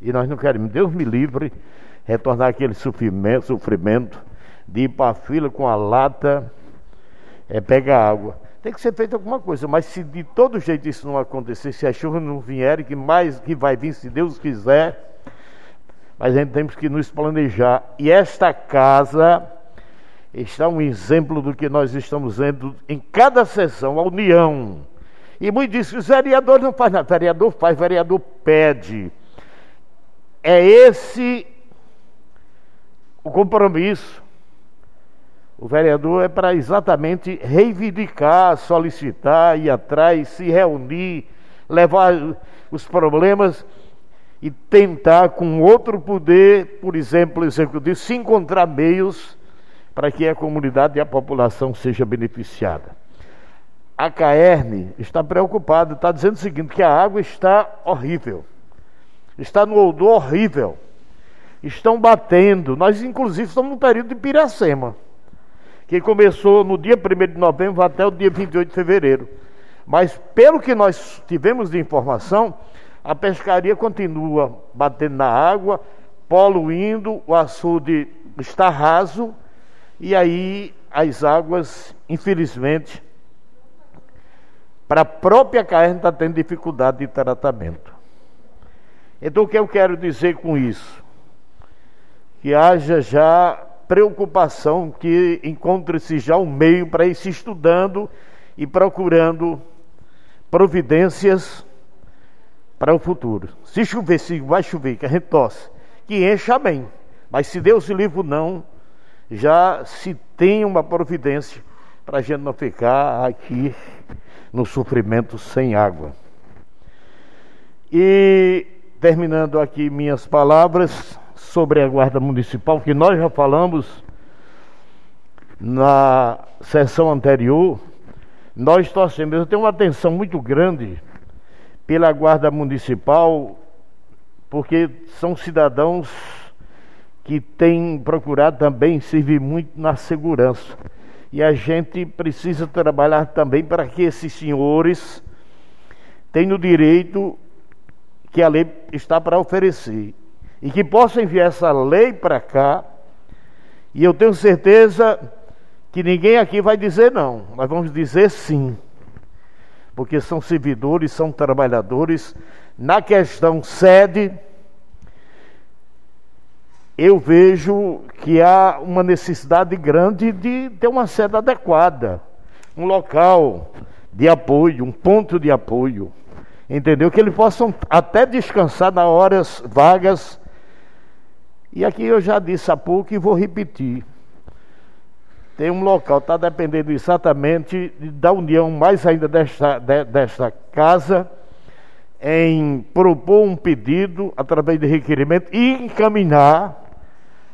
Speaker 3: E nós não queremos, Deus me livre, retornar aquele sofrimento, sofrimento de ir para a fila com a lata, é, pegar água. Tem que ser feita alguma coisa, mas se de todo jeito isso não acontecer, se a chuva não vier, que mais que vai vir, se Deus quiser, mas a gente temos que nos planejar. E esta casa está um exemplo do que nós estamos vendo em cada sessão, a união. E muitos dizem, os vereadores não fazem nada, vereador faz, vereador pede. É esse o compromisso. O vereador é para exatamente reivindicar, solicitar, ir atrás, se reunir, levar os problemas e tentar com outro poder, por exemplo, executivo, se encontrar meios para que a comunidade e a população seja beneficiada. A Caerne está preocupada, está dizendo o seguinte, que a água está horrível. Está no odor horrível. Estão batendo. Nós, inclusive, estamos no período de Piracema, que começou no dia 1 de novembro até o dia 28 de fevereiro. Mas, pelo que nós tivemos de informação, a pescaria continua batendo na água, poluindo, o açude está raso e aí as águas, infelizmente, para a própria carne está tendo dificuldade de tratamento. Então o que eu quero dizer com isso? Que haja já preocupação, que encontre-se já um meio para ir se estudando e procurando providências para o futuro. Se chover, se vai chover, que a gente tosse, que encha bem. Mas se Deus livre não, já se tem uma providência para a gente não ficar aqui no sofrimento sem água. E terminando aqui minhas palavras sobre a Guarda Municipal, que nós já falamos na sessão anterior, nós torcemos, eu tenho uma atenção muito grande pela Guarda Municipal, porque são cidadãos que têm procurado também servir muito na segurança. E a gente precisa trabalhar também para que esses senhores tenham o direito que a lei está para oferecer. E que possam enviar essa lei para cá. E eu tenho certeza que ninguém aqui vai dizer não. Nós vamos dizer sim porque são servidores, são trabalhadores. Na questão sede, eu vejo que há uma necessidade grande de ter uma sede adequada, um local de apoio, um ponto de apoio, entendeu? Que eles possam até descansar nas horas vagas. E aqui eu já disse há pouco e vou repetir tem um local, está dependendo exatamente da união, mais ainda desta, de, desta casa, em propor um pedido através de requerimento e encaminhar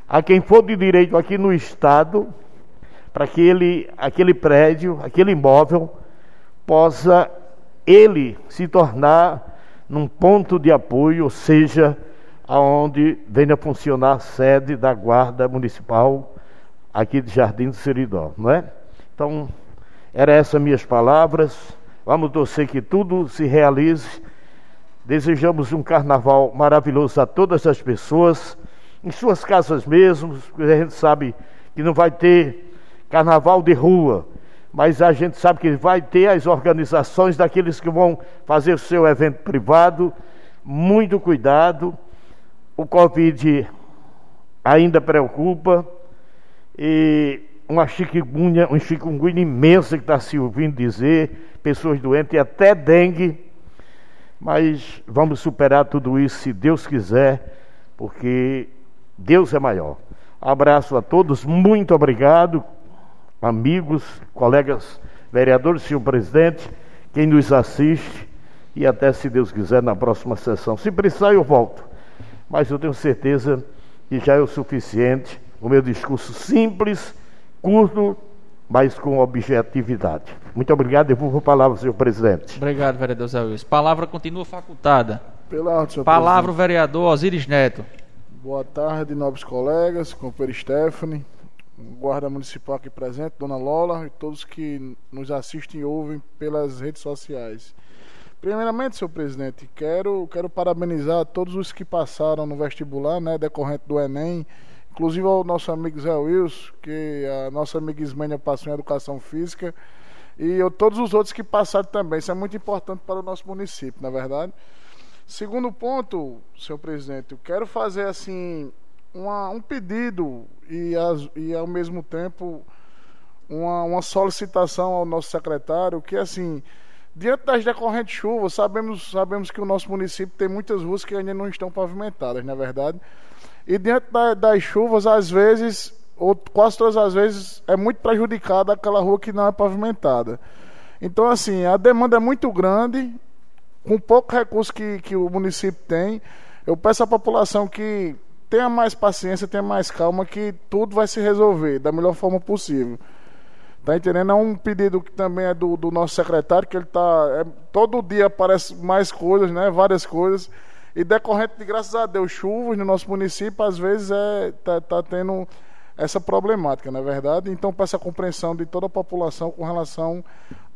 Speaker 3: a quem for de direito aqui no Estado, para que ele, aquele prédio, aquele imóvel, possa ele se tornar num ponto de apoio, ou seja, aonde venha funcionar a sede da Guarda Municipal aqui de Jardim do Seridó, não é? Então, eram essas minhas palavras. Vamos torcer que tudo se realize. Desejamos um carnaval maravilhoso a todas as pessoas, em suas casas mesmo, a gente sabe que não vai ter carnaval de rua, mas a gente sabe que vai ter as organizações daqueles que vão fazer o seu evento privado. Muito cuidado. O Covid ainda preocupa e uma chikungunya, um chikungunya imensa que está se ouvindo dizer, pessoas doentes e até dengue. Mas vamos superar tudo isso se Deus quiser, porque Deus é maior. Abraço a todos, muito obrigado, amigos, colegas vereadores, senhor presidente, quem nos assiste e até se Deus quiser na próxima sessão. Se precisar eu volto, mas eu tenho certeza que já é o suficiente o meu discurso simples, curto mas com objetividade. Muito obrigado. Devolvo a palavra, senhor presidente.
Speaker 1: Obrigado, vereador Zé Wilson. Palavra continua facultada.
Speaker 4: Pela ordem, senhor
Speaker 1: Palavra o
Speaker 4: presidente.
Speaker 1: vereador Osiris Neto.
Speaker 4: Boa tarde, nobres colegas, companheiro Stephanie, guarda municipal aqui presente, dona Lola e todos que nos assistem e ouvem pelas redes sociais. Primeiramente, senhor presidente, quero, quero parabenizar todos os que passaram no vestibular, né, decorrente do Enem, inclusive ao nosso amigo Zé Wilson, que a nossa amiga Ismênia passou em Educação Física, e eu, todos os outros que passaram também. Isso é muito importante para o nosso município, na verdade. Segundo ponto, senhor presidente, eu quero fazer assim uma- um pedido e, as- e ao mesmo tempo uma, uma solicitação ao nosso secretário que assim diante das decorrentes chuvas sabemos sabemos que o nosso município tem muitas ruas que ainda não estão pavimentadas, na é verdade. E diante da- das chuvas às vezes ou quase todas as vezes é muito prejudicada aquela rua que não é pavimentada. Então assim a demanda é muito grande com pouco recurso que, que o município tem, eu peço à população que tenha mais paciência, tenha mais calma, que tudo vai se resolver da melhor forma possível. Tá entendendo? É um pedido que também é do, do nosso secretário, que ele tá. é- todo dia aparece mais coisas, né? Várias coisas. E decorrente de, graças a Deus, chuvas no nosso município, às vezes é, tá, tá tendo essa problemática, na é verdade. Então peço a compreensão de toda a população com relação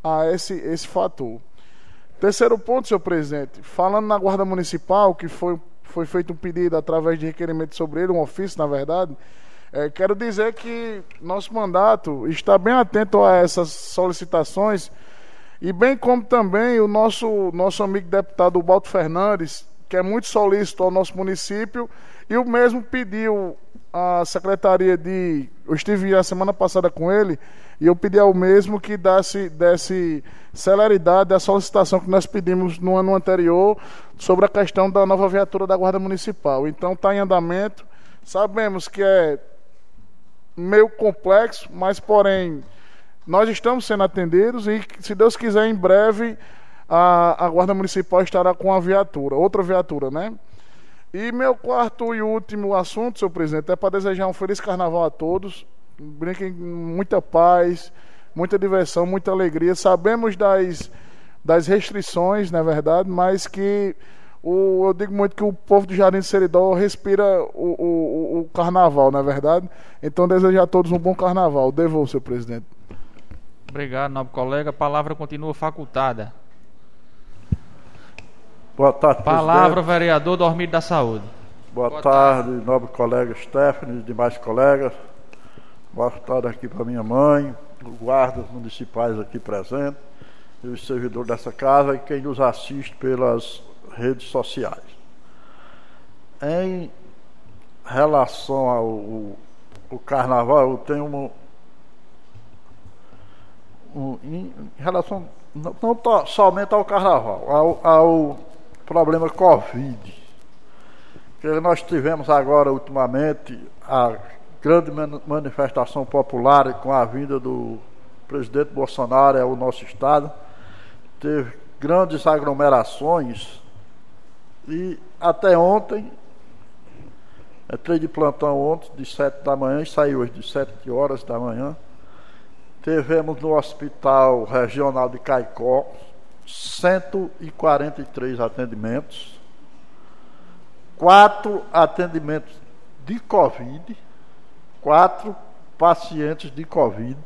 Speaker 4: a esse, esse fator. Terceiro ponto, senhor presidente, falando na Guarda Municipal, que foi, foi feito um pedido através de requerimento sobre ele, um ofício, na verdade, eh, quero dizer que nosso mandato está bem atento a essas solicitações e bem como também o nosso, nosso amigo deputado Balto Fernandes, que é muito solícito ao nosso município, e o mesmo pediu à Secretaria de. Eu estive a semana passada com ele, e eu pedi ao mesmo que desse, desse celeridade à solicitação que nós pedimos no ano anterior sobre a questão da nova viatura da Guarda Municipal. Então está em andamento. Sabemos que é meio complexo, mas porém nós estamos sendo atendidos e se Deus quiser em breve a, a guarda municipal estará com a viatura, outra viatura, né? E meu quarto e último assunto, senhor presidente, é para desejar um feliz carnaval a todos. Brinquem com muita paz, muita diversão, muita alegria. Sabemos das, das restrições, na verdade, mas que o, eu digo muito que o povo do Jardim de Seridó respira o, o, o carnaval, na verdade. Então desejo a todos um bom carnaval. Devolvo, senhor presidente.
Speaker 1: Obrigado, nobre colega. A palavra continua facultada.
Speaker 7: Boa tarde,
Speaker 1: Palavra,
Speaker 7: presidente.
Speaker 1: vereador Dormido da Saúde.
Speaker 7: Boa,
Speaker 1: Boa
Speaker 7: tarde, nobre colega Stephanie e demais colegas. Tarde aqui para minha mãe, guardas municipais aqui presentes, e os servidores dessa casa e quem nos assiste pelas redes sociais. Em relação ao o, o carnaval, eu tenho um, um, em relação não, não to- somente ao carnaval, ao, ao problema Covid. Que nós tivemos agora, ultimamente, a grande man- manifestação popular com a vinda do presidente Bolsonaro ao nosso estado. Teve grandes aglomerações e até ontem, entrei de plantão ontem, de 7 da manhã, e saí hoje de 7 horas da manhã. Tivemos no Hospital Regional de Caicó 143 atendimentos, quatro atendimentos de Covid, quatro pacientes de Covid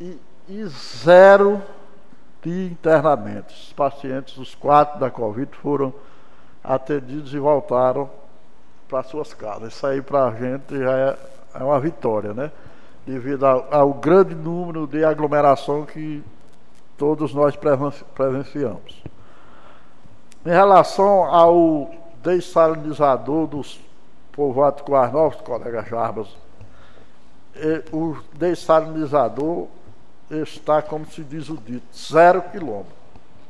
Speaker 7: e, e zero de internamentos. Os pacientes, os quatro da Covid, foram atendidos e voltaram para suas casas. Isso aí para a gente já é, é uma vitória, né? Devido ao, ao grande número de aglomeração que todos nós presen- presenciamos. Em relação ao dessalinizador dos povoados Coas Novos, colega Jarbas, eh, o dessalinizador está, como se diz o dito, zero quilômetro.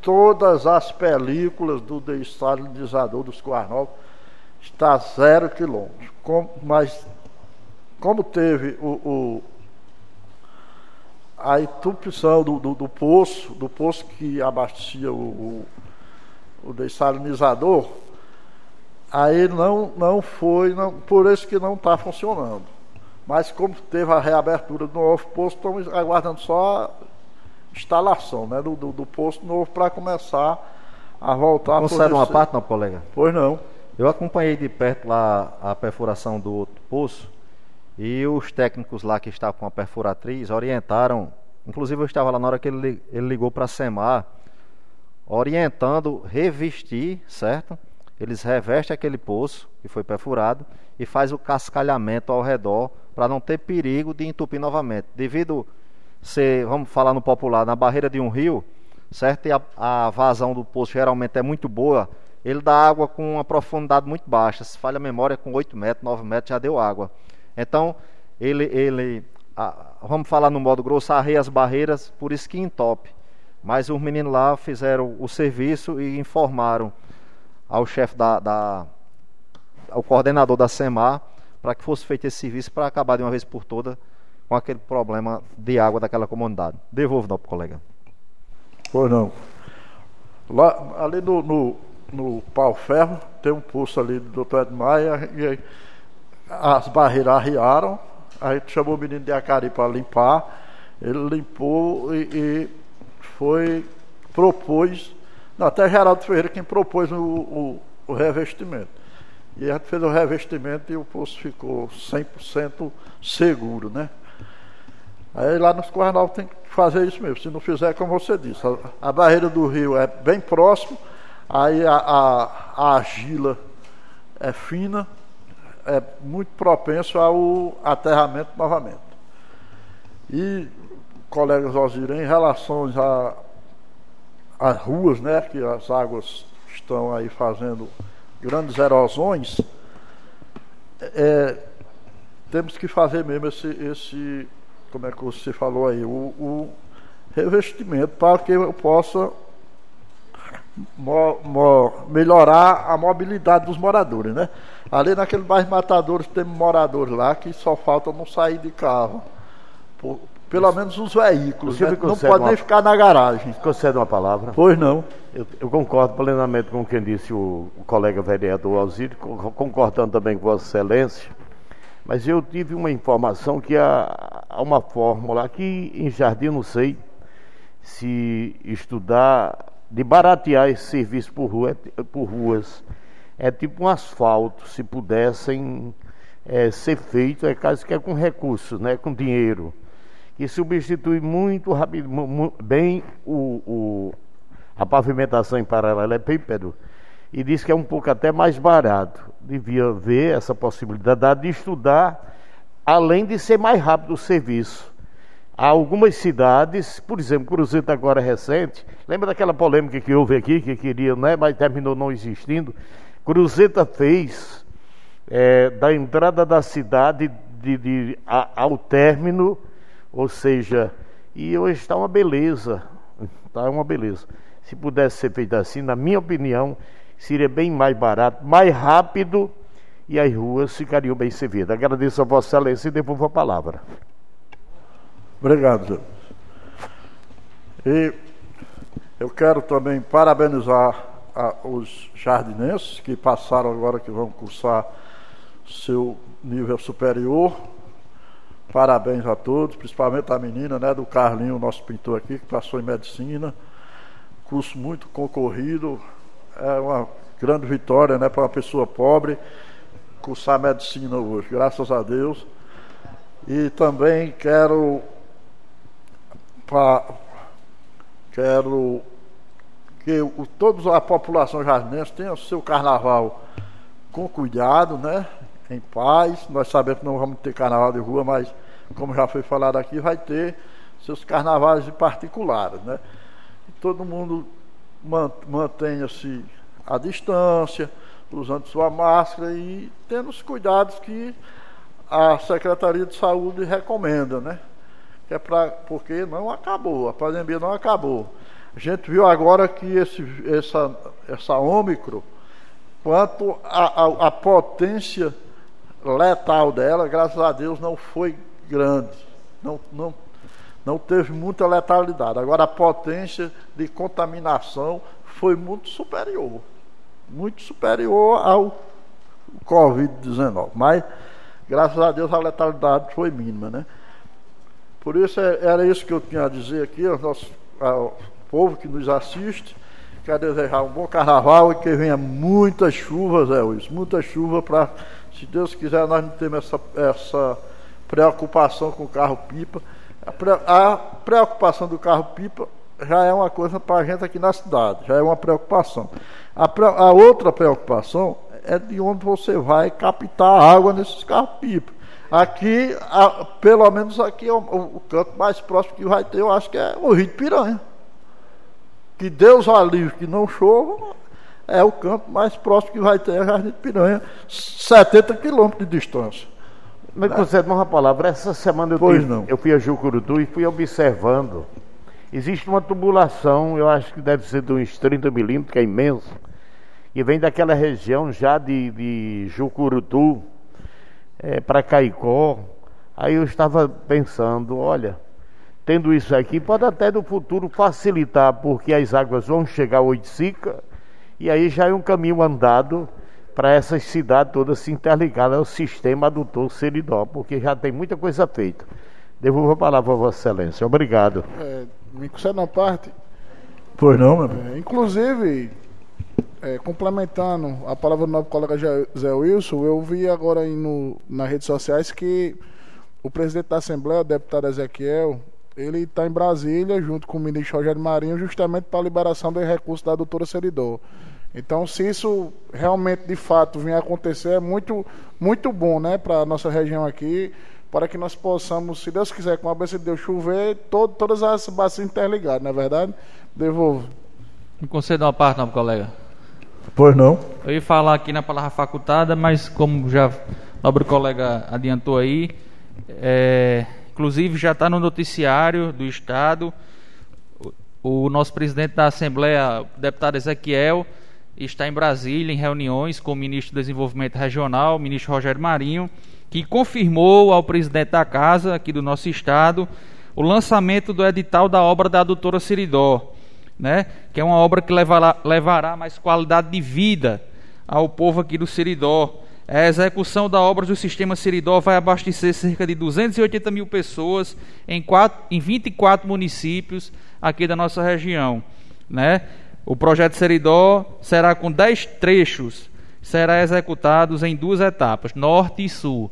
Speaker 7: Todas as películas do dessalinizador dos Coas Novos está zero quilômetros. Com- mas como teve o, o- a entupição do, do, do poço, do poço que abastecia o, o, o dessalinizador, aí não, não foi, não, por isso que não está funcionando. Mas como teve a reabertura do novo posto, estamos aguardando só a instalação né, do, do, do posto novo para começar a voltar
Speaker 5: Concede uma parte, não, colega?
Speaker 7: Pois não.
Speaker 5: Eu acompanhei de perto lá a perfuração do outro poço e os técnicos lá que estavam com a perfuratriz orientaram, inclusive eu estava lá na hora que ele, ele ligou para a SEMAR, orientando revestir, certo? Eles revestem aquele poço que foi perfurado e faz o cascalhamento ao redor para não ter perigo de entupir novamente. Devido ser, vamos falar no popular, na barreira de um rio, certo? E a, a vazão do poço geralmente é muito boa, ele dá água com uma profundidade muito baixa. Se falha a memória, com 8 metros, 9 metros já deu água. Então, ele, ele a, vamos falar no modo grosso, arreia as barreiras, por isso que entope. Mas os meninos lá fizeram o serviço e informaram ao chefe da, da ao coordenador da SEMAR para que fosse feito esse serviço para acabar de uma vez por todas com aquele problema de água daquela comunidade. Devolvo não, colega.
Speaker 7: Pois não. Lá, ali no, no, no pau ferro, tem um poço ali do doutor Edmar e, e as barreiras arriaram, a gente chamou o menino de Acari para limpar, ele limpou e, e, foi, propôs, não, até Geraldo Ferreira quem propôs o, o, o revestimento. E a gente fez o revestimento e o poço ficou 100% seguro, né? Aí lá nos Cornal tem que fazer isso mesmo. Se não fizer, como você disse, a, a barreira do rio é bem próximo, aí a, a, a argila é fina, é muito propenso ao aterramento novamente. E, colegas Osirem, em relação às ruas, né, que as águas estão aí fazendo grandes erosões, é, temos que fazer mesmo esse, esse, como é que você falou aí, o, o revestimento para que eu possa mo, mo, melhorar a mobilidade dos moradores, né? Ali naquele bairro Matadores tem moradores lá que só falta não sair de carro. Por, pelo menos os veículos, né? não pode uma... nem ficar na garagem.
Speaker 3: Concede uma palavra?
Speaker 7: Pois não.
Speaker 3: Eu, eu concordo plenamente com quem disse o, o colega vereador Alzírio, concordando também com Vossa Excelência. Mas eu tive uma informação que há, há uma fórmula aqui em Jardim, não sei se estudar de baratear esse serviço por, rua, por ruas. É tipo um asfalto, se pudessem é, ser feito, é caso que é com recursos, né, com dinheiro, que substitui muito rápido, bem o, o, a pavimentação em paralelepípedo e diz que é um pouco até mais barato. Devia ver essa possibilidade de estudar, além de ser mais rápido o serviço. Há algumas cidades, por exemplo, Cruzeiro agora é recente, lembra daquela polêmica que houve aqui, que queria, né, mas terminou não existindo? Cruzeta fez é, da entrada da cidade de, de, a, ao término, ou seja, e hoje está uma beleza, está uma beleza. Se pudesse ser feito assim, na minha opinião, seria bem mais barato, mais rápido e as ruas ficariam bem servidas. Agradeço a Vossa Excelência e devolvo a palavra.
Speaker 7: Obrigado, E eu quero também parabenizar a, os jardinenses que passaram agora, que vão cursar seu nível superior. Parabéns a todos, principalmente a menina, né, do Carlinho, nosso pintor aqui, que passou em medicina. Curso muito concorrido, é uma grande vitória, né, para uma pessoa pobre cursar medicina hoje, graças a Deus. E também quero pra, quero que o, toda a população jardinense tenha o seu carnaval com cuidado, né? Em paz. Nós sabemos que não vamos ter carnaval de rua, mas como já foi falado aqui, vai ter seus carnavais particulares, né? E todo mundo mantenha-se à distância, usando sua máscara e tendo os cuidados que a Secretaria de Saúde recomenda, né? que é pra, porque não acabou, a pandemia não acabou. A gente viu agora que esse, essa, essa Ômicron, quanto a potência letal dela, graças a Deus, não foi grande. Não, não, não teve muita letalidade. Agora, a potência de contaminação foi muito superior. Muito superior ao Covid-19. Mas graças a Deus a letalidade foi mínima, né? Por isso é, era isso que eu tinha a dizer aqui ao nosso ao povo que nos assiste. Quero desejar um bom carnaval e que venha muita chuva, Zé Luiz, muita chuva para, se Deus quiser, nós não temos essa, essa preocupação com o carro-pipa. A preocupação do carro-pipa já é uma coisa para a gente aqui na cidade, já é uma preocupação. A, a outra preocupação é de onde você vai captar água nesses carros-pipa. Aqui, a, pelo menos aqui, é o, o, canto mais próximo que vai ter, eu acho que é o Rio de Piranha. Que Deus alivre que não chova, é o canto mais próximo que vai ter, o Jardim de Piranha, 70 quilômetros de distância.
Speaker 3: Me concede uma palavra. Essa semana eu,
Speaker 7: pois
Speaker 3: tive,
Speaker 7: não.
Speaker 3: eu fui a Jucurutu e fui observando. Existe uma tubulação, eu acho que deve ser de uns 30 milímetros, que é imenso, e vem daquela região já de, de Jucurutu é, para Caicó. Aí eu estava pensando, olha, tendo isso aqui, pode até no futuro facilitar, porque as águas vão chegar a Oiticica, e aí já é um caminho andado para essas cidades todas se interligarem ao sistema adutor Seridó, porque já tem muita coisa feita. Devolvo a palavra a Vossa Excelência. Obrigado.
Speaker 4: É, me concede uma parte.
Speaker 7: Pois não, meu
Speaker 4: é, Inclusive, é, complementando a palavra do novo colega Zé Wilson, eu vi agora no, nas redes sociais que o presidente da Assembleia, o deputado Ezequiel, ele está em Brasília, junto com o ministro Rogério Marinho, justamente para a liberação do recurso da doutora Seridó. Então, se isso realmente, de fato, vier a acontecer, é muito, muito bom né, para a nossa região aqui, para que nós possamos, se Deus quiser, com a bênção de Deus chover, todo, todas as bacias interligadas, não é verdade? Devolvo.
Speaker 1: Me conceda uma parte, não, colega.
Speaker 7: Pois não.
Speaker 1: Eu ia falar aqui na palavra facultada, mas como já o nobre colega adiantou aí, é, inclusive já está no noticiário do Estado, o, nosso presidente da Assembleia, o deputado Ezequiel, está em Brasília em reuniões com o ministro do Desenvolvimento Regional, o ministro Rogério Marinho, que confirmou ao presidente da casa aqui do nosso estado o lançamento do edital da obra da doutora Siridó, né? que é uma obra que levará, levará mais qualidade de vida ao povo aqui do Siridó. A execução da obra do sistema Siridó vai abastecer cerca de 280 mil pessoas em, em 24 municípios aqui da nossa região. Né? O projeto Seridó será com 10 trechos, será executados em duas etapas, norte e sul.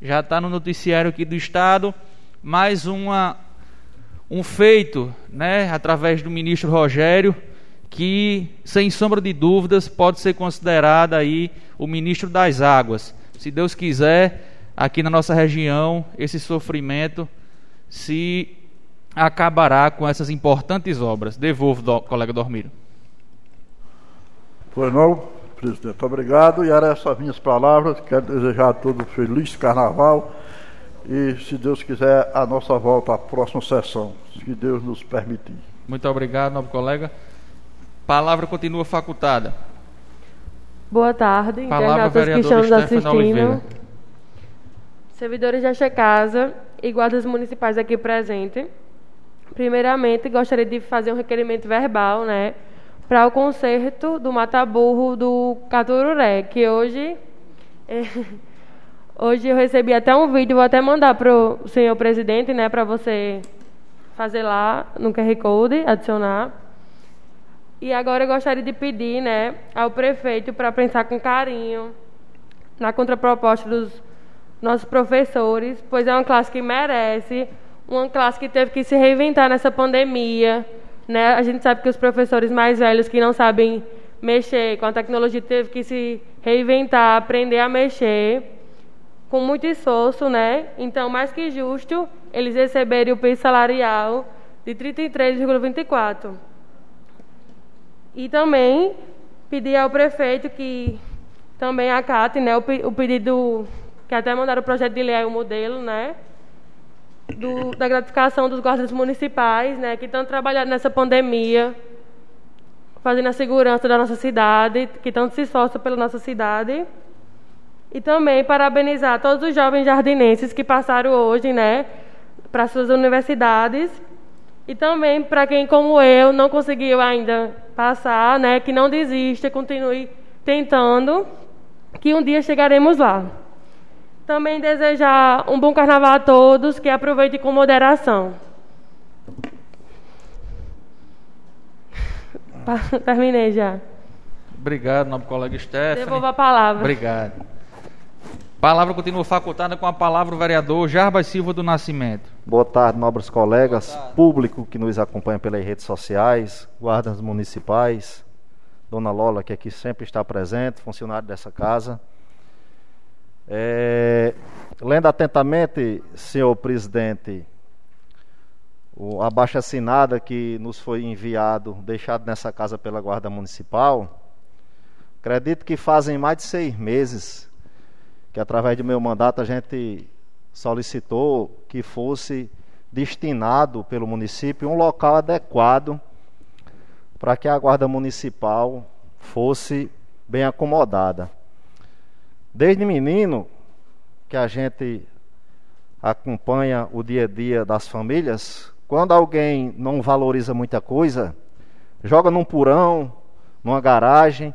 Speaker 1: Já está no noticiário aqui do estado, mais uma, um feito, né, através do ministro Rogério, que sem sombra de dúvidas pode ser considerado aí o ministro das águas. Se Deus quiser, aqui na nossa região, esse sofrimento se acabará com essas importantes obras. Devolvo, do, colega Dormiro.
Speaker 7: Pois não, presidente. Obrigado. E eram essas minhas palavras. Quero desejar a todos um feliz carnaval. E, se Deus quiser, a nossa volta à próxima sessão, se Deus nos permitir.
Speaker 1: Muito obrigado, novo colega. Palavra continua facultada.
Speaker 9: Boa tarde, internautas que estão nos assistindo. Servidores desta casa e guardas municipais aqui presentes. Primeiramente, gostaria de fazer um requerimento verbal, né? para o concerto do Mataburro do Catururé, que hoje é, hoje eu recebi até um vídeo, vou até mandar para o senhor presidente, né, para você fazer lá no QR Code, adicionar. E agora eu gostaria de pedir, né, ao prefeito para pensar com carinho na contraproposta dos nossos professores, pois é uma classe que merece, uma classe que teve que se reinventar nessa pandemia, né? A gente sabe que os professores mais velhos que não sabem mexer com a tecnologia teve que se reinventar, aprender a mexer com muito esforço, né? Então, mais que justo, eles receberem o piso salarial de 33,24. E também pedir ao prefeito que também acate né, o, pedido, que até mandaram o projeto de lei, o modelo, né? do, da gratificação dos guardas municipais, né, que estão trabalhando nessa pandemia, fazendo a segurança da nossa cidade, que tanto se esforçam pela nossa cidade. E também parabenizar todos os jovens jardinenses que passaram hoje, né, para suas universidades. E também para quem, como eu, não conseguiu ainda passar, né, que não desista, continue tentando, que um dia chegaremos lá. Também desejar um bom carnaval a todos, que aproveitem com moderação. Terminei já.
Speaker 1: Obrigado, nobre colega Stephanie.
Speaker 9: Devolvo a palavra.
Speaker 1: Obrigado. Palavra continua facultada com a palavra o vereador Jarbas Silva do Nascimento.
Speaker 5: Boa tarde, nobres colegas, tarde. público que nos acompanha pelas redes sociais, guardas municipais, Dona Lola, que aqui sempre está presente, funcionário dessa casa. É, lendo atentamente, senhor presidente, o abaixo assinada que nos foi enviado, deixado nessa casa pela Guarda Municipal, acredito que fazem mais de seis meses que através do meu mandato a gente solicitou que fosse destinado pelo município um local adequado para que a guarda municipal fosse bem acomodada. Desde menino que a gente acompanha o dia a dia das famílias, quando alguém não valoriza muita coisa, joga num porão, numa garagem,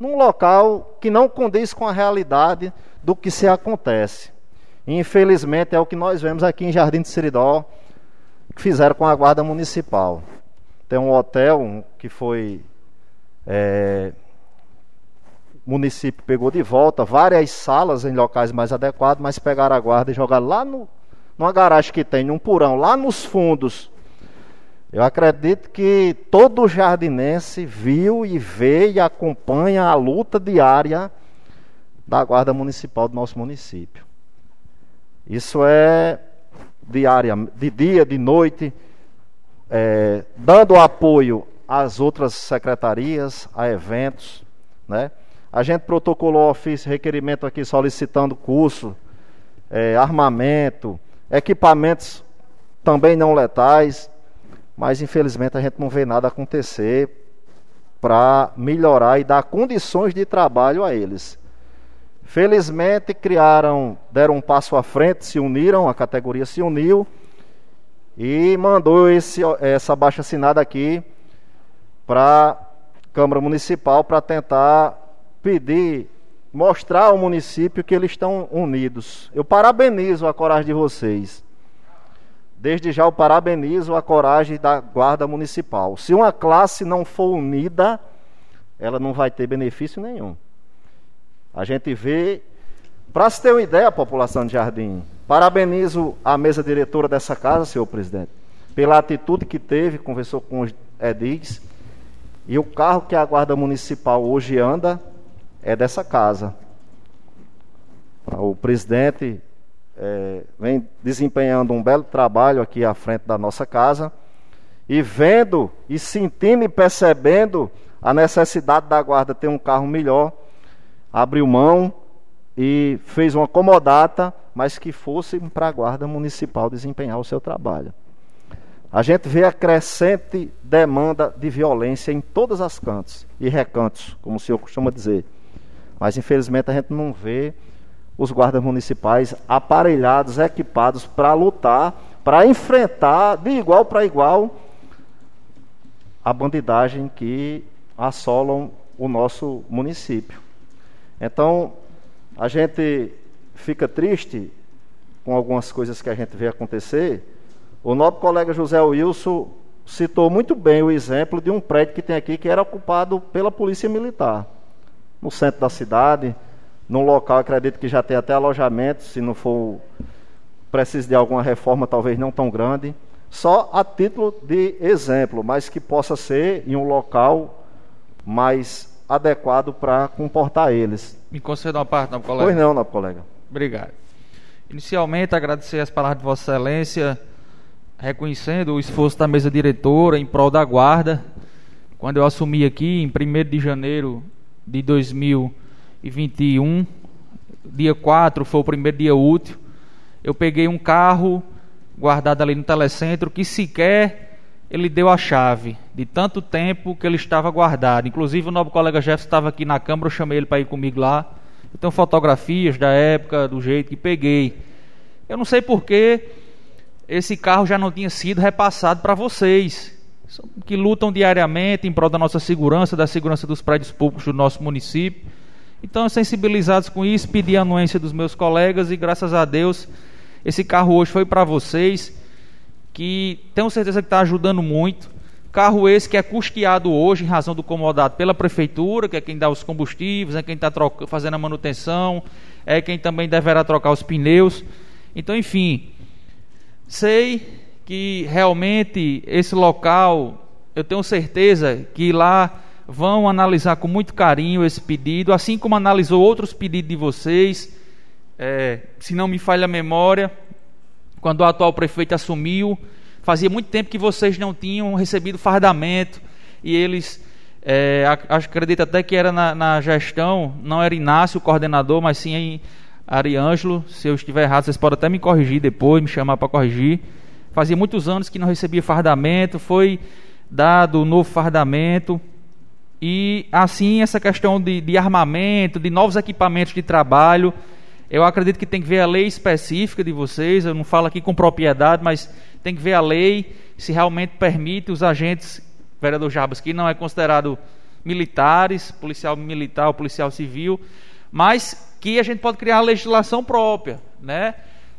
Speaker 5: num local que não condiz com a realidade do que se acontece. Infelizmente é o que nós vemos aqui em Jardim de Seridó, que fizeram com a Guarda Municipal. Tem um hotel que foi. É, o município pegou de volta várias salas em locais mais adequados, mas pegaram a guarda e jogaram lá no, numa garagem que tem, num porão, lá nos fundos. Eu acredito que todo jardinense viu e vê e acompanha a luta diária da Guarda Municipal do nosso município. Isso é diária, de dia, de noite, é, dando apoio às outras secretarias, a eventos. Né? A gente protocolou ofício, requerimento aqui solicitando curso, é, armamento, equipamentos também não letais, mas infelizmente a gente não vê nada acontecer para melhorar e dar condições de trabalho a eles. Felizmente criaram, deram um passo à frente, se uniram, a categoria se uniu e mandou esse, essa baixa assinada aqui para a Câmara Municipal para tentar pedir, mostrar ao município que eles estão unidos. Eu parabenizo a coragem de vocês. Desde já eu parabenizo a coragem da Guarda Municipal. Se uma classe não for unida, ela não vai ter benefício nenhum. A gente vê, para se ter uma ideia, a população de Jardim, parabenizo a mesa diretora dessa casa, senhor presidente, pela atitude que teve, conversou com os edis, e o carro que a Guarda Municipal hoje anda é dessa casa. O presidente é, vem desempenhando um belo trabalho aqui à frente da nossa casa e vendo e sentindo e percebendo a necessidade da guarda ter um carro melhor, abriu mão e fez uma comodata, mas que fosse para a Guarda Municipal desempenhar o seu trabalho. A gente vê a crescente demanda de violência em todas as cantos e recantos, como o senhor costuma dizer. Mas infelizmente a gente não vê os guardas municipais aparelhados, equipados para lutar, para enfrentar de igual para igual a bandidagem que assolam o nosso município. Então, a gente fica triste com algumas coisas que a gente vê acontecer. O nosso colega José Wilson citou muito bem o exemplo de um prédio que tem aqui que era ocupado pela Polícia Militar, no centro da cidade, num local, acredito que já tem até alojamento, se não for preciso de alguma reforma, talvez não tão grande. Só a título de exemplo, mas que possa ser em um local mais adequado para comportar eles.
Speaker 1: Me conceda uma parte, nobre colega.
Speaker 5: Pois não, nobre colega.
Speaker 1: Obrigado. Inicialmente, agradecer as palavras de Vossa Excelência, reconhecendo o esforço da mesa diretora em prol da guarda. Quando eu assumi aqui, em 1 de janeiro de 2021, dia 4 foi o primeiro dia útil, eu peguei um carro guardado ali no telecentro que sequer ele deu a chave de tanto tempo que ele estava guardado. Inclusive, o novo colega Jefferson estava aqui na Câmara, eu chamei ele para ir comigo lá. Eu tenho fotografias da época, do jeito que peguei. Eu não sei porquê esse carro já não tinha sido repassado para vocês, que lutam diariamente em prol da nossa segurança, da segurança dos prédios públicos do nosso município. Então, sensibilizados com isso, pedi a anuência dos meus colegas e graças a Deus esse carro hoje foi para vocês, que tenho certeza que está ajudando muito. Carro esse que é custeado hoje em razão do comodato pela prefeitura, que é quem dá os combustíveis, é quem está fazendo a manutenção, é quem também deverá trocar os pneus. Então, enfim, sei que realmente esse local, eu tenho certeza que lá vão analisar com muito carinho esse pedido, assim como analisou outros pedidos de vocês. É, se não me falha a memória, quando o atual prefeito assumiu, fazia muito tempo que vocês não tinham recebido fardamento e eles, é, acredito até que era na, na, gestão, não era Inácio o coordenador, mas sim Ariângelo. Se eu estiver errado, vocês podem até me corrigir depois, me chamar para corrigir. Fazia muitos anos que não recebia fardamento, foi dado um novo fardamento e assim, essa questão de, de armamento, de novos equipamentos de trabalho, eu acredito que tem que ver a lei específica de vocês. Eu não falo aqui com propriedade, mas tem que ver a lei se realmente permite os agentes, vereador Jabas, que não é considerado militares, policial militar ou policial civil, mas que a gente pode criar legislação própria, né?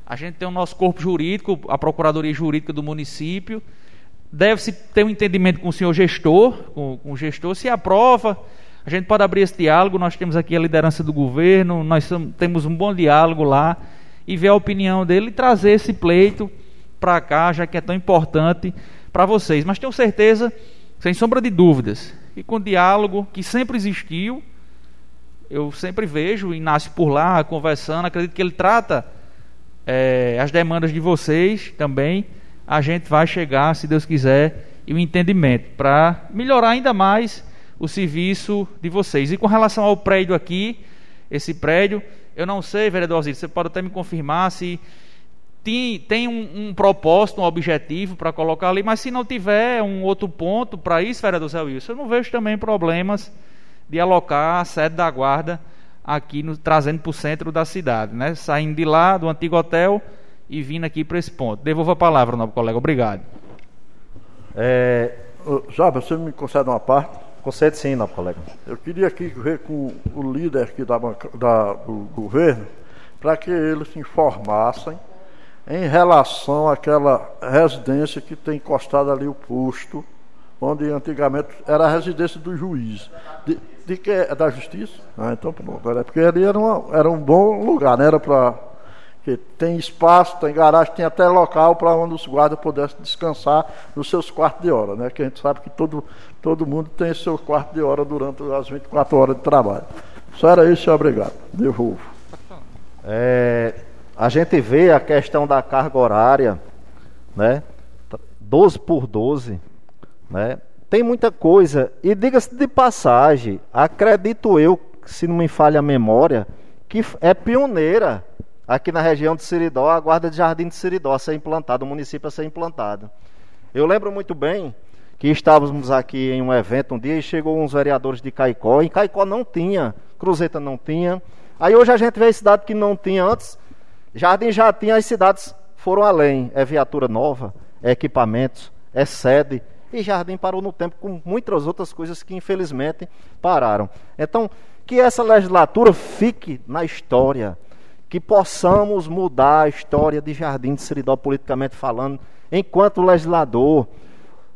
Speaker 1: A gente tem o nosso corpo jurídico, a procuradoria jurídica do município, deve-se ter um entendimento com o senhor gestor, com, com o gestor, se aprova, a gente pode abrir esse diálogo, nós temos aqui a liderança do governo, nós temos um bom diálogo lá, e ver a opinião dele e trazer esse pleito para cá, já que é tão importante para vocês. Mas tenho certeza, sem sombra de dúvidas, que com o diálogo que sempre existiu, eu sempre vejo o Inácio por lá conversando, acredito que ele trata é, as demandas de vocês também, a gente vai chegar, se Deus quiser, e o entendimento para melhorar ainda mais o serviço de vocês. E com relação ao prédio aqui, esse prédio, eu não sei, vereador Osíris, você pode até me confirmar se tem, tem um, um propósito, um objetivo para colocar ali, mas se não tiver um outro ponto para isso, vereador Zé Wilson, eu não vejo também problemas de alocar a sede da guarda aqui, no, trazendo para o centro da cidade, né? saindo de lá, do antigo hotel e vindo aqui para esse ponto. Devolvo a palavra, novo colega. Obrigado.
Speaker 7: É, já, você me concede uma parte?
Speaker 5: Concede sim, novo colega.
Speaker 7: Eu queria aqui ver com o líder aqui da, da do governo para que eles se informassem em relação àquela residência que tem encostado ali o posto, onde antigamente era a residência do juiz. De, de que é da justiça? Ah, então pronto. Porque ali era, uma, era um bom lugar, né? Era para que tem espaço, tem garagem, tem até local para onde os guardas pudessem descansar nos seus quartos de hora, né? Que a gente sabe que todo, todo mundo tem seu quarto de hora durante as 24 horas de trabalho. Só era isso, obrigado. Devolvo.
Speaker 5: É, a gente vê a questão da carga horária, né? 12 por 12, né? Tem muita coisa. E diga-se de passagem, acredito eu, se não me falha a memória, que é pioneira aqui na região de Siridó, a guarda de Jardim de Siridó a ser implantada, o município a ser implantado. Eu lembro muito bem que estávamos aqui em um evento um dia e chegou uns vereadores de Caicó. Em Caicó não tinha, Cruzeta não tinha. Aí hoje a gente vê a cidade que não tinha antes. Jardim já tinha, as cidades foram além. É viatura nova, é equipamentos, é sede. E Jardim parou no tempo com muitas outras coisas que infelizmente pararam. Então, que essa legislatura fique na história que possamos mudar a história de Jardim de Seridó politicamente falando, enquanto legislador.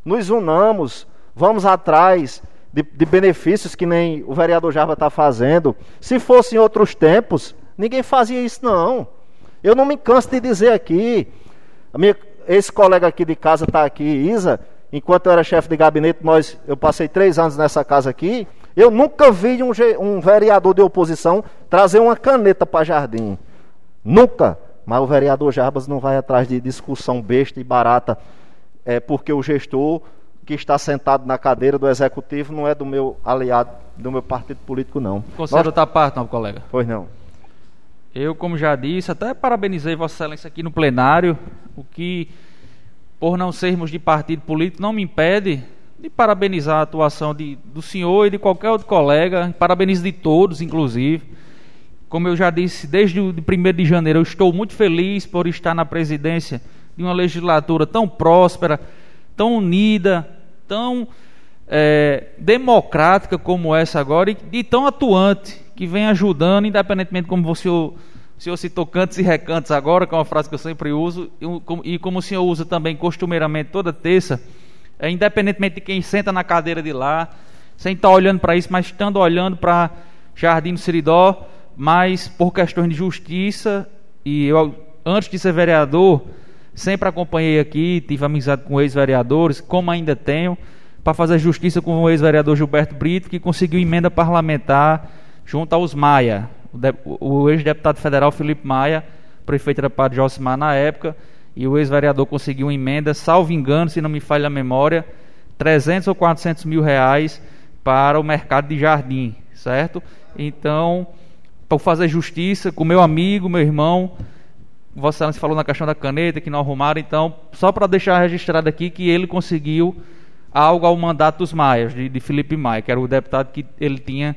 Speaker 5: Nos unamos, vamos atrás de, de benefícios que nem o vereador Java está fazendo. Se fosse em outros tempos, ninguém fazia isso não. Eu não me canso de dizer aqui, minha, esse colega aqui de casa está aqui, Isa, enquanto eu era chefe de gabinete, nós, eu passei três anos nessa casa aqui, eu nunca vi um, um vereador de oposição trazer uma caneta para jardim. Nunca. Mas o vereador Jarbas não vai atrás de discussão besta e barata, é porque o gestor que está sentado na cadeira do executivo não é do meu aliado, do meu partido político, não.
Speaker 1: Considera outra parte, não, colega?
Speaker 5: Pois não.
Speaker 1: Eu, como já disse, até parabenizei Vossa Excelência aqui no plenário, o que, por não sermos de partido político, não me impede de parabenizar a atuação de, do senhor e de qualquer outro colega, parabenizo de todos, inclusive. Como eu já disse, desde o 1 de janeiro, eu estou muito feliz por estar na presidência de uma legislatura tão próspera, tão unida, tão é, democrática como essa agora e, e tão atuante, que vem ajudando, independentemente como você, o senhor citou cantos e recantos agora, que é uma frase que eu sempre uso, e como o senhor usa também costumeiramente toda terça, é, independentemente de quem senta na cadeira de lá, sem estar olhando para isso, mas estando olhando para Jardim do Seridó, mas por questões de justiça, e eu, antes de ser vereador, sempre acompanhei aqui, tive amizade com ex-vereadores, como ainda tenho, para fazer justiça com o ex-vereador Gilberto Brito, que conseguiu emenda parlamentar junto aos Maia, o, o ex-deputado federal Felipe Maia, prefeito era Padre Josimar na época, e o ex-vereador conseguiu uma emenda, salvo engano, se não me falha a memória, 300 ou 400 mil reais para o mercado de jardim, certo? Então, para fazer justiça com meu amigo, meu irmão, Vossa Excelência falou na questão da caneta que não arrumaram, então, só para deixar registrado aqui que ele conseguiu algo ao mandato dos Maias, de, de Felipe Maia, que era o deputado que ele tinha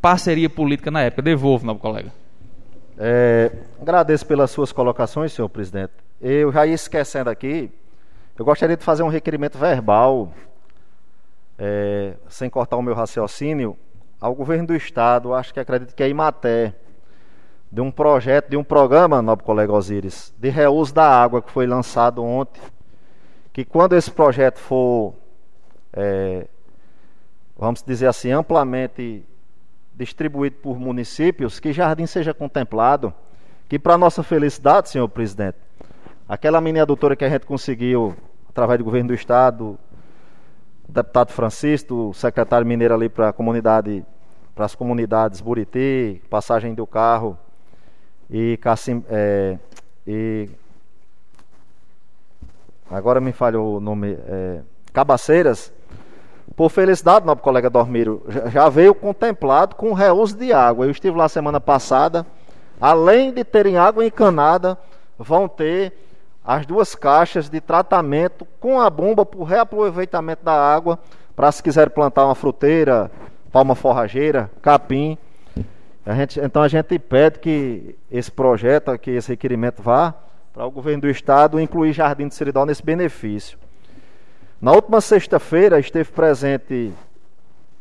Speaker 1: parceria política na época. Devolvo, meu colega.
Speaker 5: É, agradeço pelas suas colocações, senhor presidente. Eu já ia esquecendo aqui, eu gostaria de fazer um requerimento verbal, é, sem cortar o meu raciocínio, ao governo do estado, acho que acredito que é Imaté, de um projeto, de um programa, nobre colega Osíris, de reuso da água que foi lançado ontem, que quando esse projeto for, é, vamos dizer assim, amplamente distribuído por municípios, que Jardim seja contemplado, que para nossa felicidade, senhor presidente, aquela mini adutora que a gente conseguiu através do governo do estado, o deputado Francisco, o secretário mineiro ali para a comunidade, para as comunidades Buriti, passagem do carro e Cassim, é, e agora me falhou o nome, é, Cabaceiras, por felicidade, nobre colega Dormiro, já veio contemplado com reuso de água. Eu estive lá semana passada. Além de terem água encanada, vão ter as duas caixas de tratamento com a bomba para o reaproveitamento da água, para se quiser plantar uma fruteira, palma forrageira, capim. A gente, então a gente pede que esse projeto, que esse requerimento vá para o governo do estado incluir Jardim de Seridó nesse benefício. Na última sexta-feira esteve presente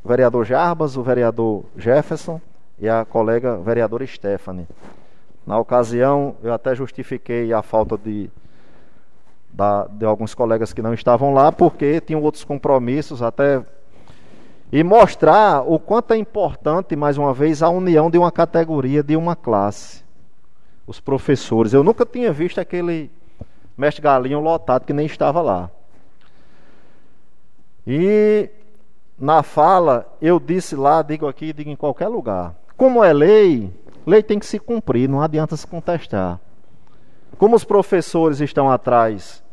Speaker 5: o vereador Jarbas, o vereador Jefferson e a colega vereadora Stephanie. Na ocasião, eu até justifiquei a falta de, da, de alguns colegas que não estavam lá, porque tinham outros compromissos, até. E mostrar o quanto é importante, mais uma vez, a união de uma categoria, de uma classe. Os professores. Eu nunca tinha visto aquele mestre galinho lotado que nem estava lá. E na fala, eu disse lá, digo aqui, digo em qualquer lugar. Como é lei, lei tem que se cumprir, não adianta se contestar. Como os professores estão atrás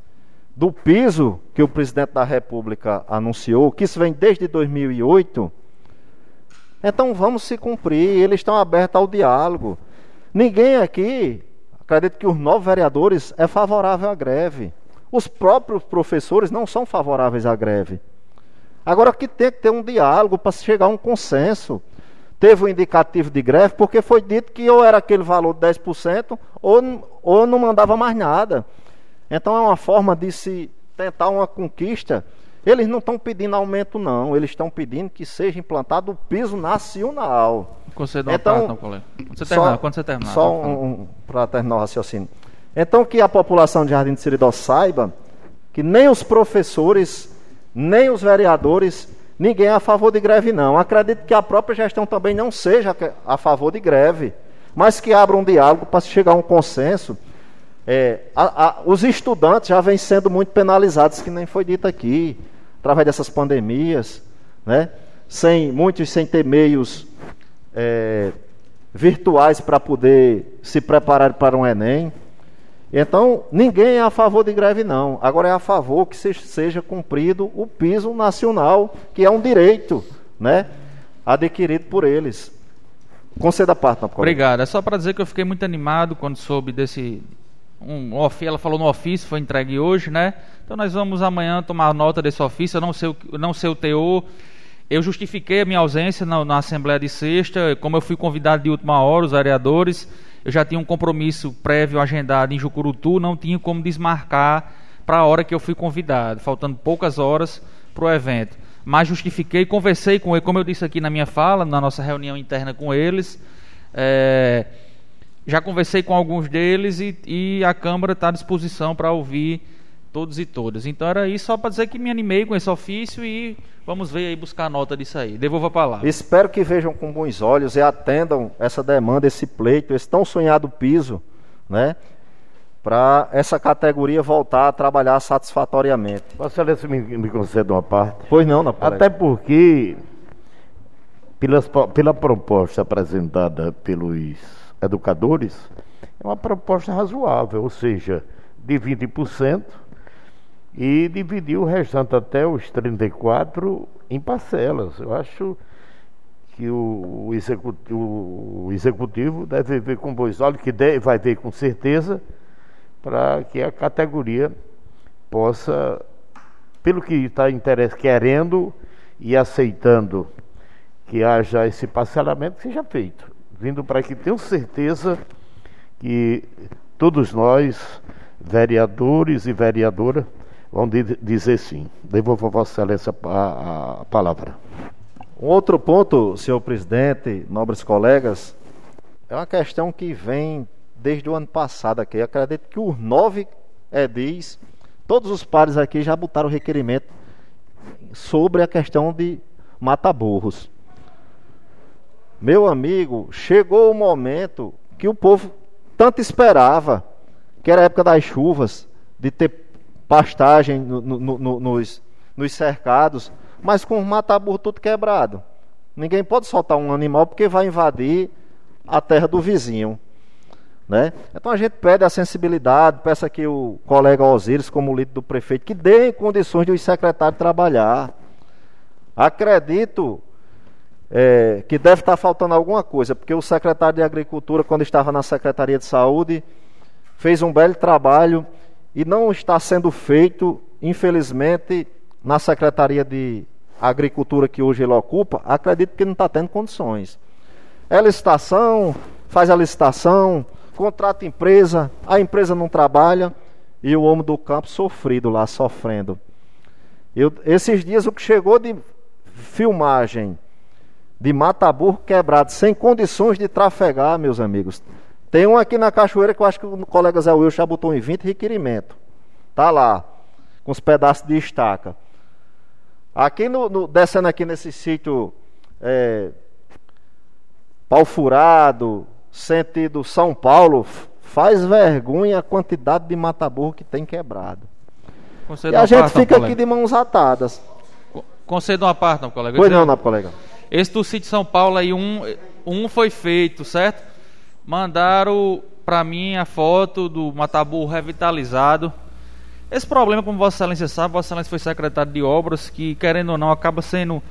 Speaker 5: do piso que o presidente da República anunciou, que isso vem desde 2008, então vamos se cumprir, eles estão abertos ao diálogo. Ninguém aqui, acredito que os nove vereadores, é favorável à greve. Os próprios professores não são favoráveis à greve. Agora que tem que ter um diálogo para chegar a um consenso. Teve um indicativo de greve porque foi dito que ou era aquele valor de 10% ou, ou não mandava mais nada. Então é uma forma de se tentar uma conquista. Eles não estão pedindo aumento, não. Eles estão pedindo que seja implantado o piso nacional.
Speaker 1: Então, colega. Quando você terminar, só, quando você terminar.
Speaker 5: Só um, um, para terminar o raciocínio. Então que a população de Jardim de Seridó saiba que nem os professores nem os vereadores, ninguém é a favor de greve, não. Acredito que a própria gestão também não seja a favor de greve, mas que abra um diálogo para chegar a um consenso. É, a, a, os estudantes já vêm sendo muito penalizados, que nem foi dito aqui, através dessas pandemias, né? sem, muitos sem ter meios é, virtuais para poder se preparar para um Enem. Então, ninguém é a favor de greve, não. Agora é a favor que seja cumprido o piso nacional, que é um direito né, adquirido por eles. Conceda a parte,
Speaker 1: Obrigado. É só para dizer que eu fiquei muito animado quando soube desse. Um, ela falou no ofício, foi entregue hoje, né? Então nós vamos amanhã tomar nota desse ofício. Eu não sei o, não sei o teor. Eu justifiquei a minha ausência na, na Assembleia de Sexta, como eu fui convidado de última hora, os vereadores eu já tinha um compromisso prévio agendado em Jucurutu, não tinha como desmarcar para a hora que eu fui convidado, faltando poucas horas para o evento. mas justifiquei, conversei com ele, como eu disse aqui na minha fala, na nossa reunião interna com eles. É, já conversei com alguns deles e, e a Câmara está à disposição para ouvir todos e todas. Então era isso só para dizer que me animei com esse ofício e vamos ver aí buscar a nota disso aí. Devolvo a palavra.
Speaker 5: Espero que vejam com bons olhos e atendam essa demanda, esse pleito, esse tão sonhado piso, né? Para essa categoria voltar a trabalhar satisfatoriamente.
Speaker 3: Vossa Excelência me, me concede uma parte?
Speaker 5: Pois não, Napoleão.
Speaker 3: Até porque, pelas, pela proposta apresentada pelos educadores, é uma proposta razoável, ou seja, de 20%, e dividir o restante até os 34 em parcelas. Eu acho que o, executivo, o executivo, deve ver com bons olhos, que deve, vai ver com certeza, para que a categoria possa, pelo que está querendo e aceitando que haja esse parcelamento, seja feito. Vindo para que tenho certeza que todos nós, vereadores e vereadoras, vão dizer sim. Devolvo a Vossa Excelência a, a palavra.
Speaker 5: Um outro ponto, senhor presidente, nobres colegas, é uma questão que vem desde o ano passado aqui. Eu acredito que os nove edis, todos os pares aqui já botaram requerimento sobre a questão de mata-burros. Meu amigo, chegou o momento que o povo tanto esperava, que era a época das chuvas, de ter pastagem no, no, no, nos, nos cercados, mas com o mataburro tudo quebrado. Ninguém pode soltar um animal porque vai invadir a terra do vizinho. Né? Então a gente pede a sensibilidade, peça que o colega Osíris, como líder do prefeito, que dê condições de os secretários trabalhar. Acredito é, que deve estar faltando alguma coisa, porque o secretário de Agricultura, quando estava na Secretaria de Saúde, fez um belo trabalho e não está sendo feito, infelizmente, na Secretaria de Agricultura que hoje ele ocupa, acredito que não está tendo condições. É licitação, faz a licitação, contrata empresa, a empresa não trabalha e o homem do campo sofrido lá, sofrendo. Eu, esses dias o que chegou de filmagem de Mataburro quebrado, sem condições de trafegar, meus amigos. Tem um aqui na Cachoeira que eu acho que o colega Zé Will já botou em 20 requerimento. Tá lá, com os pedaços de estaca. Aqui no, no descendo aqui nesse sítio é, Pau Furado, sentido São Paulo, faz vergonha a quantidade de mataburro que tem quebrado. Concedo e a gente parte, fica aqui de mãos atadas.
Speaker 1: Concedo uma parte, não, colega.
Speaker 5: Pois não, não, colega.
Speaker 1: Esse do sítio São Paulo aí, um, um foi feito, certo? mandaram para mim a foto do Matabu revitalizado. Esse problema, como Vossa Excelência sabe, Vossa Excelência foi secretário de obras, que querendo ou não acaba sendo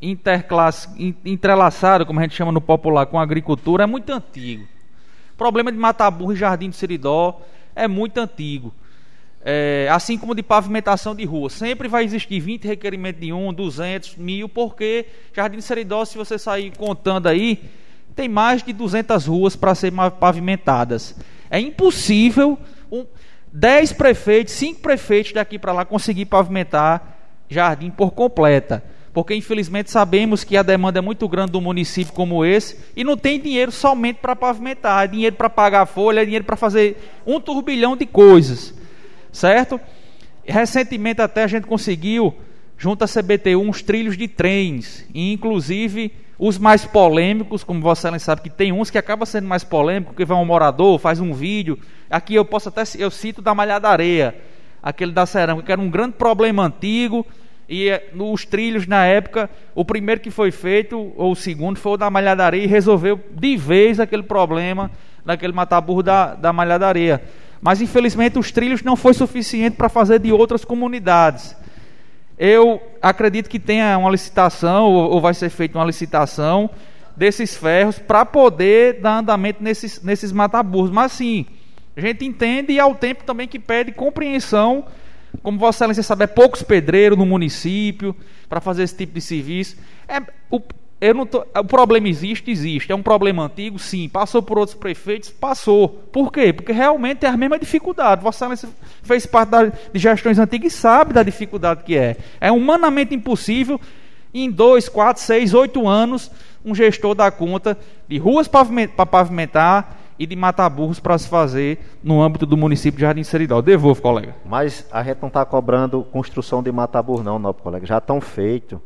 Speaker 1: interclasse, entrelaçado, como a gente chama no popular, com a agricultura, é muito antigo. O problema de Mataburro e Jardim do Seridó é muito antigo. É, assim como de pavimentação de rua. Sempre vai existir 20 requerimentos de um, 200, mil, porque Jardim Seridó, se você sair contando aí, tem mais de 200 ruas para serem pavimentadas. É impossível um, 10 prefeitos, 5 prefeitos daqui para lá conseguir pavimentar jardim por completa. Porque infelizmente sabemos que a demanda é muito grande do município como esse e não tem dinheiro somente para pavimentar, é dinheiro para pagar a folha, é dinheiro para fazer um turbilhão de coisas. Certo? Recentemente até a gente conseguiu, junto à CBTU, uns trilhos de trens, e inclusive os mais polêmicos, como Vossa Excelência sabe que tem uns que acaba sendo mais polêmico, que vai um morador, faz um vídeo. Aqui eu posso até eu cito da Malha da Areia, aquele da cerâmica, que era um grande problema antigo. E eh, nos trilhos na época, o primeiro que foi feito, ou o segundo, foi o da Malhadaria e resolveu de vez aquele problema daquele mataburro da, da Malhadaria. Mas infelizmente os trilhos não foi suficiente para fazer de outras comunidades. Eu acredito que tenha uma licitação, ou, vai ser feita uma licitação desses ferros para poder dar andamento nesses, nesses mataburros. Mas sim, a gente entende e ao tempo também que pede compreensão. Como Vossa Excelência sabe, é poucos pedreiros no município para fazer esse tipo de serviço. É, o, eu não tô, o problema existe, existe. É um problema antigo, sim. Passou por outros prefeitos, passou. Por quê? Porque realmente é a mesma dificuldade. Vossa Excelência fez parte da, de gestões antigas e sabe da dificuldade que é. É humanamente impossível, em dois, quatro, seis, oito anos, um gestor dar conta de ruas para pavimentar e de matar burros para se fazer no âmbito do município de Jardim Seridó. Devolvo, colega.
Speaker 5: Mas a gente não está cobrando construção de matar burro, não, colega. Já estão feito.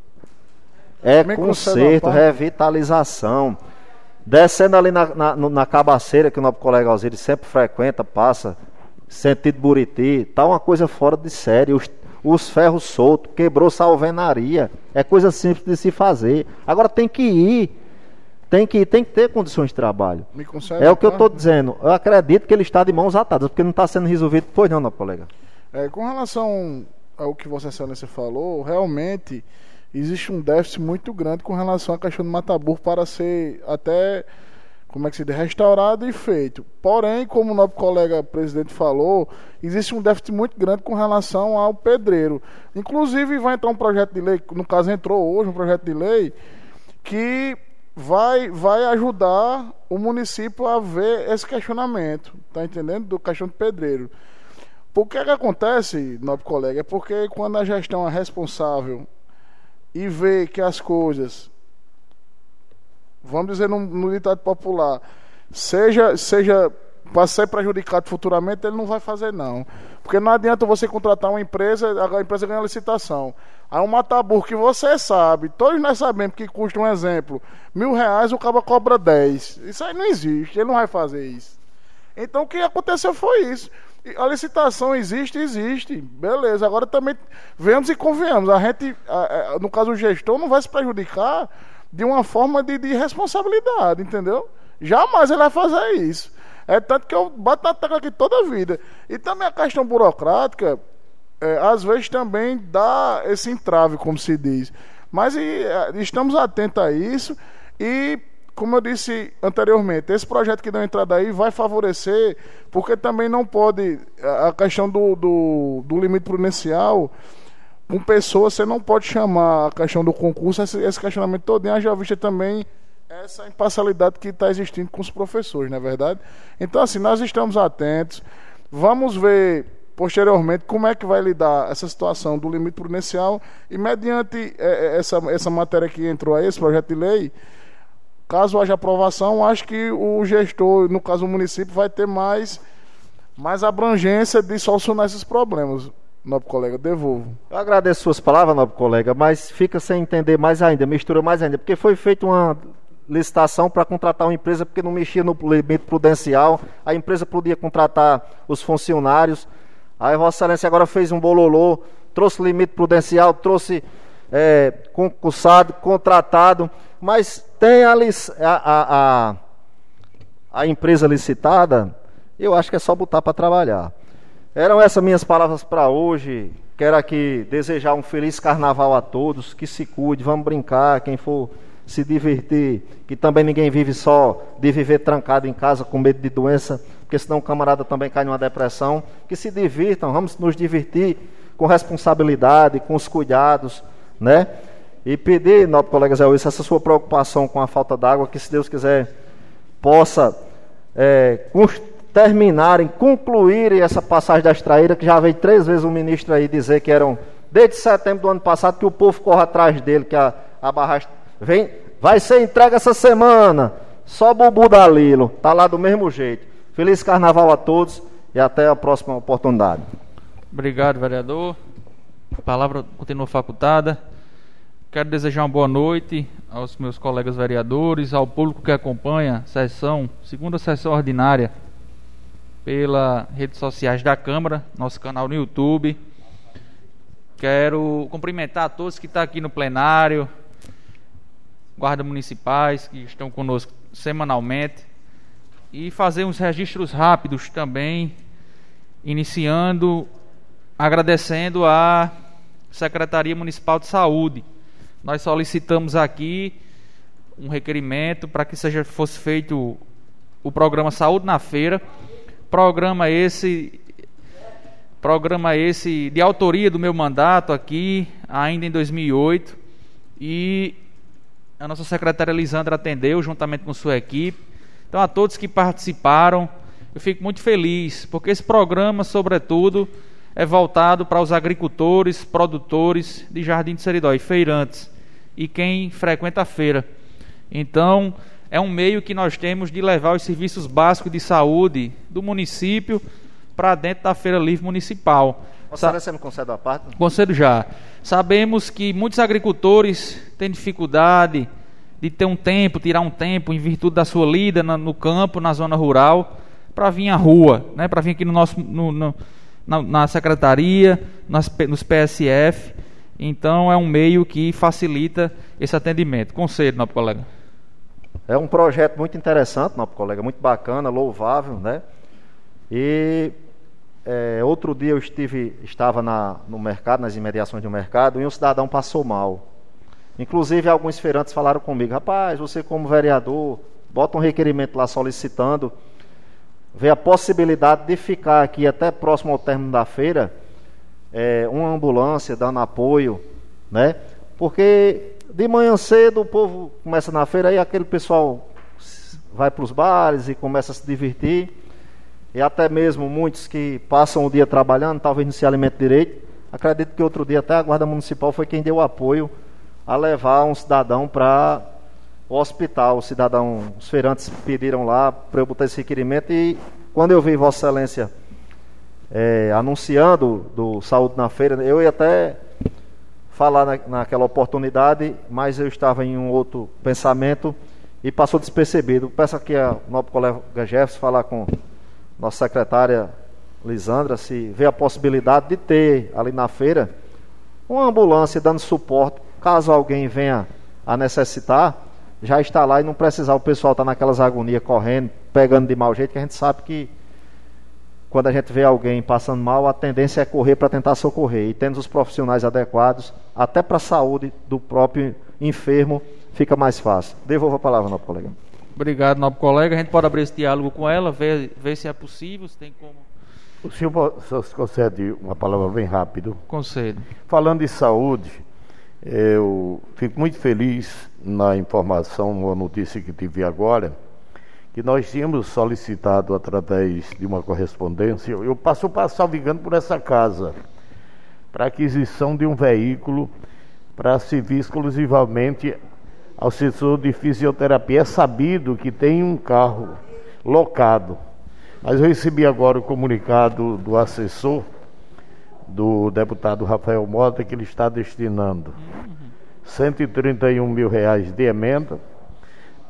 Speaker 5: É conserto, revitalização. Descendo ali na, na, na cabaceira, que o nosso colega Alzire sempre frequenta, passa, sentido Buriti, tá uma coisa fora de série. Os, os ferros soltos, quebrou salvenaria. É coisa simples de se fazer. Agora tem que ir. Tem que, tem que ter condições de trabalho. é o que eu estou dizendo. Eu acredito que ele está de mãos atadas, porque não está sendo resolvido. Pois não, nosso colega.
Speaker 4: É, com relação ao que Vossa Excelência falou, realmente existe um déficit muito grande com relação à questão do Matabur para ser até, como é que se diz, restaurado e feito. Porém, como o nosso colega presidente falou, existe um déficit muito grande com relação ao pedreiro. Inclusive, vai entrar um projeto de lei, no caso entrou hoje um projeto de lei, que vai, vai ajudar o município a ver esse questionamento, tá entendendo? Do questão do pedreiro. Por que, que acontece, nobre colega? É porque quando a gestão é responsável e vê que as coisas, vamos dizer no, no ditado popular, seja, seja para ser prejudicado futuramente, ele não vai fazer não. Porque não adianta você contratar uma empresa, a empresa ganha licitação. Aí um mataburro que você sabe, todos nós sabemos que custa um exemplo, mil reais, o cara cobra dez. Isso aí não existe, ele não vai fazer isso. Então o que aconteceu foi isso. A licitação existe, existe. Beleza. Agora também vemos e convenhamos. A gente, no caso o gestor, não vai se prejudicar de uma forma de, de responsabilidade, entendeu? Jamais ele vai fazer isso. É tanto que eu bato na tecla aqui toda a vida. E também a questão burocrática, é, às vezes também dá esse entrave, como se diz. Mas e, é, estamos atentos a isso e como eu disse anteriormente, esse projeto que deu entrada aí vai favorecer, porque também não pode, a questão do, do, do limite prudencial, com pessoas, você não pode chamar a questão do concurso, esse, esse questionamento todo, já vista também essa imparcialidade que está existindo com os professores, não é verdade? Então, assim, nós estamos atentos, vamos ver posteriormente como é que vai lidar essa situação do limite prudencial e mediante é, essa, essa matéria que entrou aí, esse projeto de lei, Caso haja aprovação, acho que o gestor, no caso o município, vai ter mais, mais abrangência de solucionar esses problemas. Nobre colega, devolvo.
Speaker 5: Eu agradeço suas palavras, nobre colega, mas fica sem entender mais ainda, mistura mais ainda, porque foi feita uma licitação para contratar uma empresa porque não mexia no limite prudencial, a empresa podia contratar os funcionários, aí Vossa Excelência agora fez um bololô, trouxe limite prudencial, trouxe é, concursado, contratado, mas tem a, a, a, a empresa licitada, eu acho que é só botar para trabalhar. Eram essas minhas palavras para hoje. Quero aqui desejar um feliz carnaval a todos, que se cuide, vamos brincar, quem for se divertir, que também ninguém vive só de viver trancado em casa com medo de doença, porque senão o camarada também cai numa depressão. Que se divirtam, vamos nos divertir com responsabilidade, com os cuidados, né? E pedir, nobre colega Zé Wilson, essa sua preocupação com a falta d'água, que se Deus quiser possa é, terminarem, concluírem essa passagem da extraída, que já veio três vezes o ministro aí dizer que eram, desde setembro do ano passado, que o povo corre atrás dele, que a, a barragem vem, vai ser entregue essa semana. Só Bubu Dalilo, tá lá do mesmo jeito. Feliz carnaval a todos e até a próxima oportunidade.
Speaker 1: Obrigado, vereador. A palavra continua facultada. Quero desejar uma boa noite aos meus colegas vereadores, ao público que acompanha a sessão, segunda sessão ordinária, pelas redes sociais da Câmara, nosso canal no YouTube. Quero cumprimentar a todos que estão aqui no plenário, guardas municipais que estão conosco semanalmente e fazer uns registros rápidos também, iniciando agradecendo à Secretaria Municipal de Saúde nós solicitamos aqui um requerimento para que seja fosse feito o programa Saúde na Feira. Programa esse programa esse de autoria do meu mandato aqui, ainda em 2008, e a nossa secretária Lisandra atendeu juntamente com sua equipe. Então, a todos que participaram, eu fico muito feliz, porque esse programa, sobretudo, é voltado para os agricultores, produtores de Jardim de Seridó e feirantes e quem frequenta a feira. Então, é um meio que nós temos de levar os serviços básicos de saúde do município para dentro da Feira Livre Municipal.
Speaker 5: Sa você me concede uma parte?
Speaker 1: Concedo já. Sabemos que muitos agricultores têm dificuldade de ter um tempo, tirar um tempo, em virtude da sua lida no campo, na zona rural, para vir à rua, né? para vir aqui no nosso, no, no, na, na, secretaria, nas, nos PSF. Então é um meio que facilita esse atendimento. Conselho, nosso colega.
Speaker 5: É um projeto muito interessante, nosso colega, muito bacana, louvável, né? E é, outro dia eu estive, estava na, no mercado, nas imediações do mercado, e um cidadão passou mal. Inclusive, alguns feirantes falaram comigo: rapaz, você, como vereador, bota um requerimento lá solicitando, vê a possibilidade de ficar aqui até próximo ao término da feira, é, uma ambulância dando apoio, né? Porque de manhã cedo o povo começa na feira, aí aquele pessoal vai para os bares e começa a se divertir e até mesmo muitos que passam o dia trabalhando, talvez não se alimentem direito. Acredito que outro dia até a Guarda Municipal foi quem deu apoio a levar um cidadão para o hospital. O cidadão, os feirantes pediram lá para eu botar esse requerimento e quando eu vi Vossa Excelência é, anunciando do Saúde na Feira, eu ia até falar na, naquela oportunidade, mas eu estava em um outro pensamento e passou despercebido. Peço aqui a nobre colega Jefferson falar com nossa secretária Lisandra, se vê a possibilidade de ter ali na feira uma ambulância dando suporte, caso alguém venha a necessitar, já está lá e não precisar. O pessoal estar tá naquelas agonias correndo, pegando de mau jeito, que a gente sabe que quando a gente vê alguém passando mal, a tendência é correr para tentar socorrer. E tendo os profissionais adequados, até para a saúde do próprio enfermo, fica mais fácil. Devolvo a palavra, nosso colega.
Speaker 1: Obrigado, nobre colega. A gente pode abrir esse diálogo com ela, ver, ver se é possível, se tem como.
Speaker 3: O senhor concede uma palavra bem rápido?
Speaker 1: Concedo.
Speaker 3: Falando de saúde, eu fico muito feliz na informação, uma notícia que tive agora, que nós tínhamos solicitado através de uma correspondência, eu passo salvigando por essa casa, para aquisição de um veículo para servir exclusivamente ao setor de fisioterapia. É sabido que tem um carro locado, mas eu recebi agora o comunicado do assessor do deputado Rafael Mota que ele está destinando 131 mil reais de emenda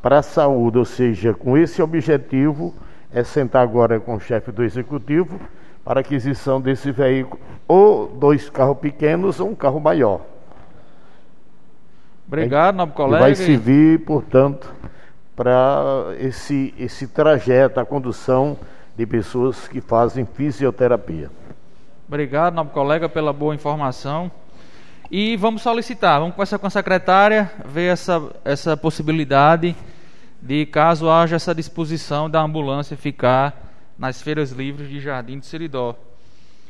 Speaker 3: para a saúde, ou seja, com esse objetivo é sentar agora com o chefe do executivo para aquisição desse veículo, ou dois carros pequenos ou um carro maior.
Speaker 1: Obrigado, nobre colega.
Speaker 3: vai servir, portanto, para esse, esse trajeto, a condução de pessoas que fazem fisioterapia.
Speaker 1: Obrigado, nobre colega, pela boa informação. E vamos solicitar, vamos conversar com a secretária, ver essa, essa possibilidade de, caso haja essa disposição da ambulância ficar nas feiras livres de Jardim de Seridó.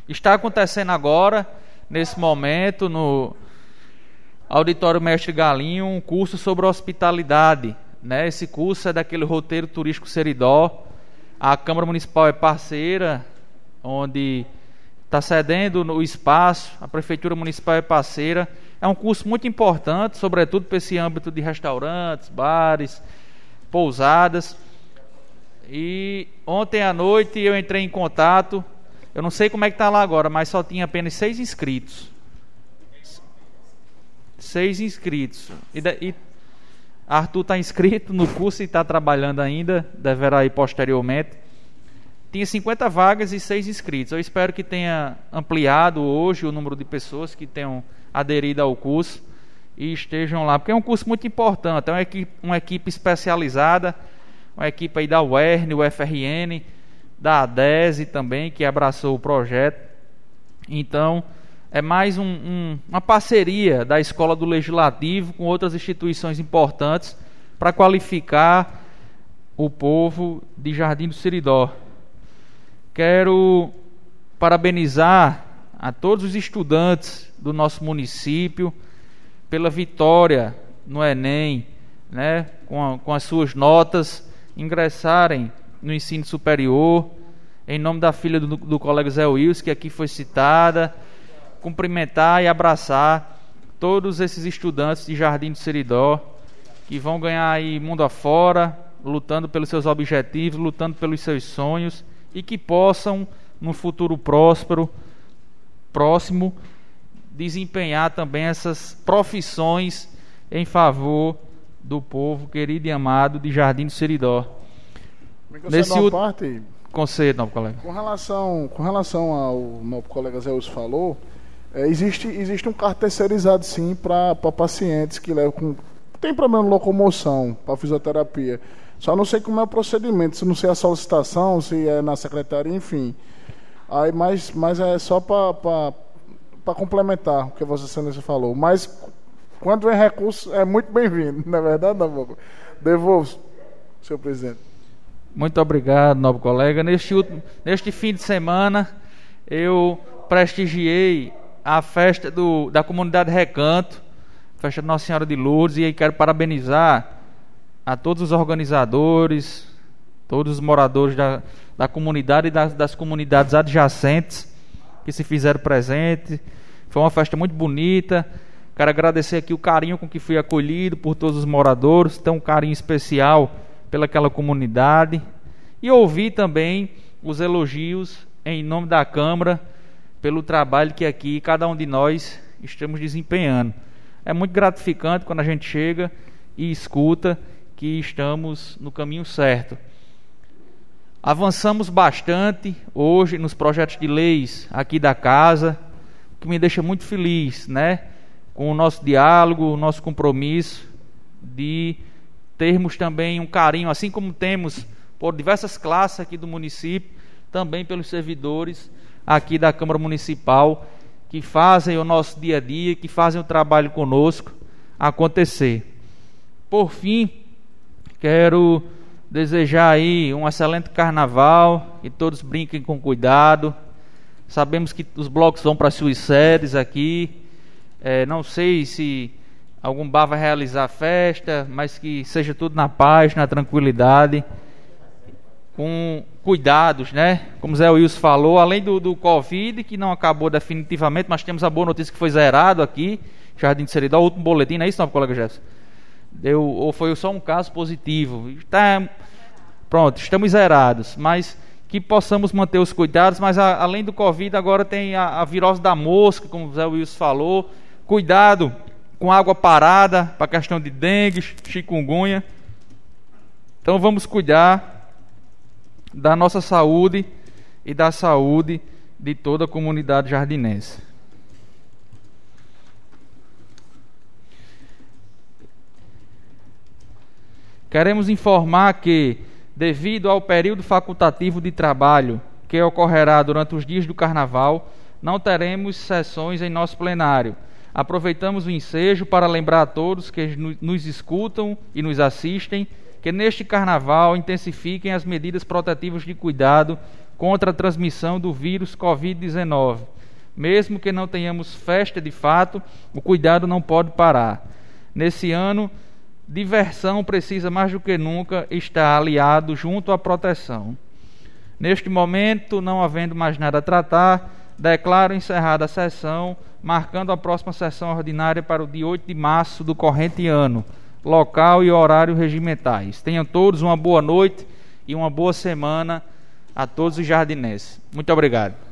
Speaker 1: Está acontecendo agora, nesse momento, no, Auditório Mestre Galinho, um curso sobre hospitalidade. Né? Esse curso é daquele roteiro turístico Seridó. A Câmara Municipal é parceira, onde está cedendo o espaço, a Prefeitura Municipal é parceira. É um curso muito importante, sobretudo para esse âmbito de restaurantes, bares, pousadas. E ontem à noite eu entrei em contato. Eu não sei como é que está lá agora, mas só tinha apenas seis inscritos seis inscritos. E, e Arthur está inscrito no curso e está trabalhando ainda, deverá ir posteriormente. Tinha 50 vagas e seis inscritos. Eu espero que tenha ampliado hoje o número de pessoas que tenham aderido ao curso e estejam lá, porque é um curso muito importante, é uma equipe, uma equipe especializada, uma equipe aí da UERN, o FRN, da ADESE também, que abraçou o projeto. Então, é mais um, um, uma parceria da Escola do Legislativo com outras instituições importantes para qualificar o povo de Jardim do Seridó. Quero parabenizar a todos os estudantes do nosso município pela vitória no Enem né, com, a, com as suas notas, ingressarem no ensino superior, em nome da filha do, do colega Zé Wilson, que aqui foi citada, cumprimentar e abraçar todos esses estudantes de Jardim do Seridó, que vão ganhar aí mundo afora, lutando pelos seus objetivos, lutando pelos seus sonhos, e que possam, no futuro próspero, próximo, desempenhar também essas profissões em favor do povo querido e amado de Jardim do Seridó.
Speaker 4: Nesse último parte,
Speaker 1: conceito, novo colega.
Speaker 4: Com relação, com relação ao novo colega Zé falou, é, existe, existe um carro terceirizado sim para pacientes que levam com tem problema de locomoção para fisioterapia. Só não sei como é o procedimento, se não sei a solicitação, se é na secretaria, enfim. Aí, mas, mas é só para complementar o que Vossa Excelência falou. Mas quando vem recurso, é muito bem-vindo, não é verdade, Nabuco? Devolvo, senhor presidente.
Speaker 1: Muito obrigado, nobre colega. Neste, último, neste fim de semana, eu prestigiei a festa do, da comunidade Recanto, festa de Nossa Senhora de Lourdes, e aí quero parabenizar a todos os organizadores, todos os moradores da, da comunidade e das, das comunidades adjacentes que se fizeram presente. Foi uma festa muito bonita. Quero agradecer aqui o carinho com que fui acolhido por todos os moradores, tem um carinho especial pelaquela comunidade. E ouvir também os elogios em nome da Câmara pelo trabalho que aqui cada um de nós estamos desempenhando. É muito gratificante quando a gente chega e escuta que estamos no caminho certo. Avançamos bastante hoje nos projetos de leis aqui da casa, que me deixa muito feliz, né? Com o nosso diálogo, o nosso compromisso de termos também um carinho, assim como temos por diversas classes aqui do município, também pelos servidores aqui da Câmara Municipal que fazem o nosso dia a dia, que fazem o trabalho conosco acontecer. Por fim, Quero desejar aí um excelente carnaval, que todos brinquem com cuidado. Sabemos que os blocos vão para suas sedes aqui. É, não sei se algum bar vai realizar festa, mas que seja tudo na paz, na tranquilidade, com cuidados, né? Como Zé Wilson falou, além do, do Covid, que não acabou definitivamente, mas temos a boa notícia que foi zerado aqui, Jardim de Seridó, o último boletim, não é isso, não, colega Jefferson? Deu, ou foi só um caso positivo. Está, pronto, estamos zerados, mas que possamos manter os cuidados, mas a, além do Covid, agora tem a, a, virose da mosca, como o Zé Wilson falou. Cuidado com água parada para questão de dengue, chikungunya. Então vamos cuidar da nossa saúde e da saúde de toda a comunidade jardinense. Queremos informar que, devido ao período facultativo de trabalho que ocorrerá durante os dias do carnaval, não teremos sessões em nosso plenário. Aproveitamos o ensejo para lembrar a todos que nos escutam e nos assistem que neste carnaval intensifiquem as medidas protetivas de cuidado contra a transmissão do vírus Covid-19. Mesmo que não tenhamos festa de fato, o cuidado não pode parar. Nesse ano, diversão precisa mais do que nunca estar aliado junto à proteção. Neste momento, não havendo mais nada a tratar, declaro encerrada a sessão, marcando a próxima sessão ordinária para o dia 8 de março do corrente ano, local e horário regimentais. Tenham todos uma boa noite e uma boa semana a todos os jardinenses. Muito obrigado.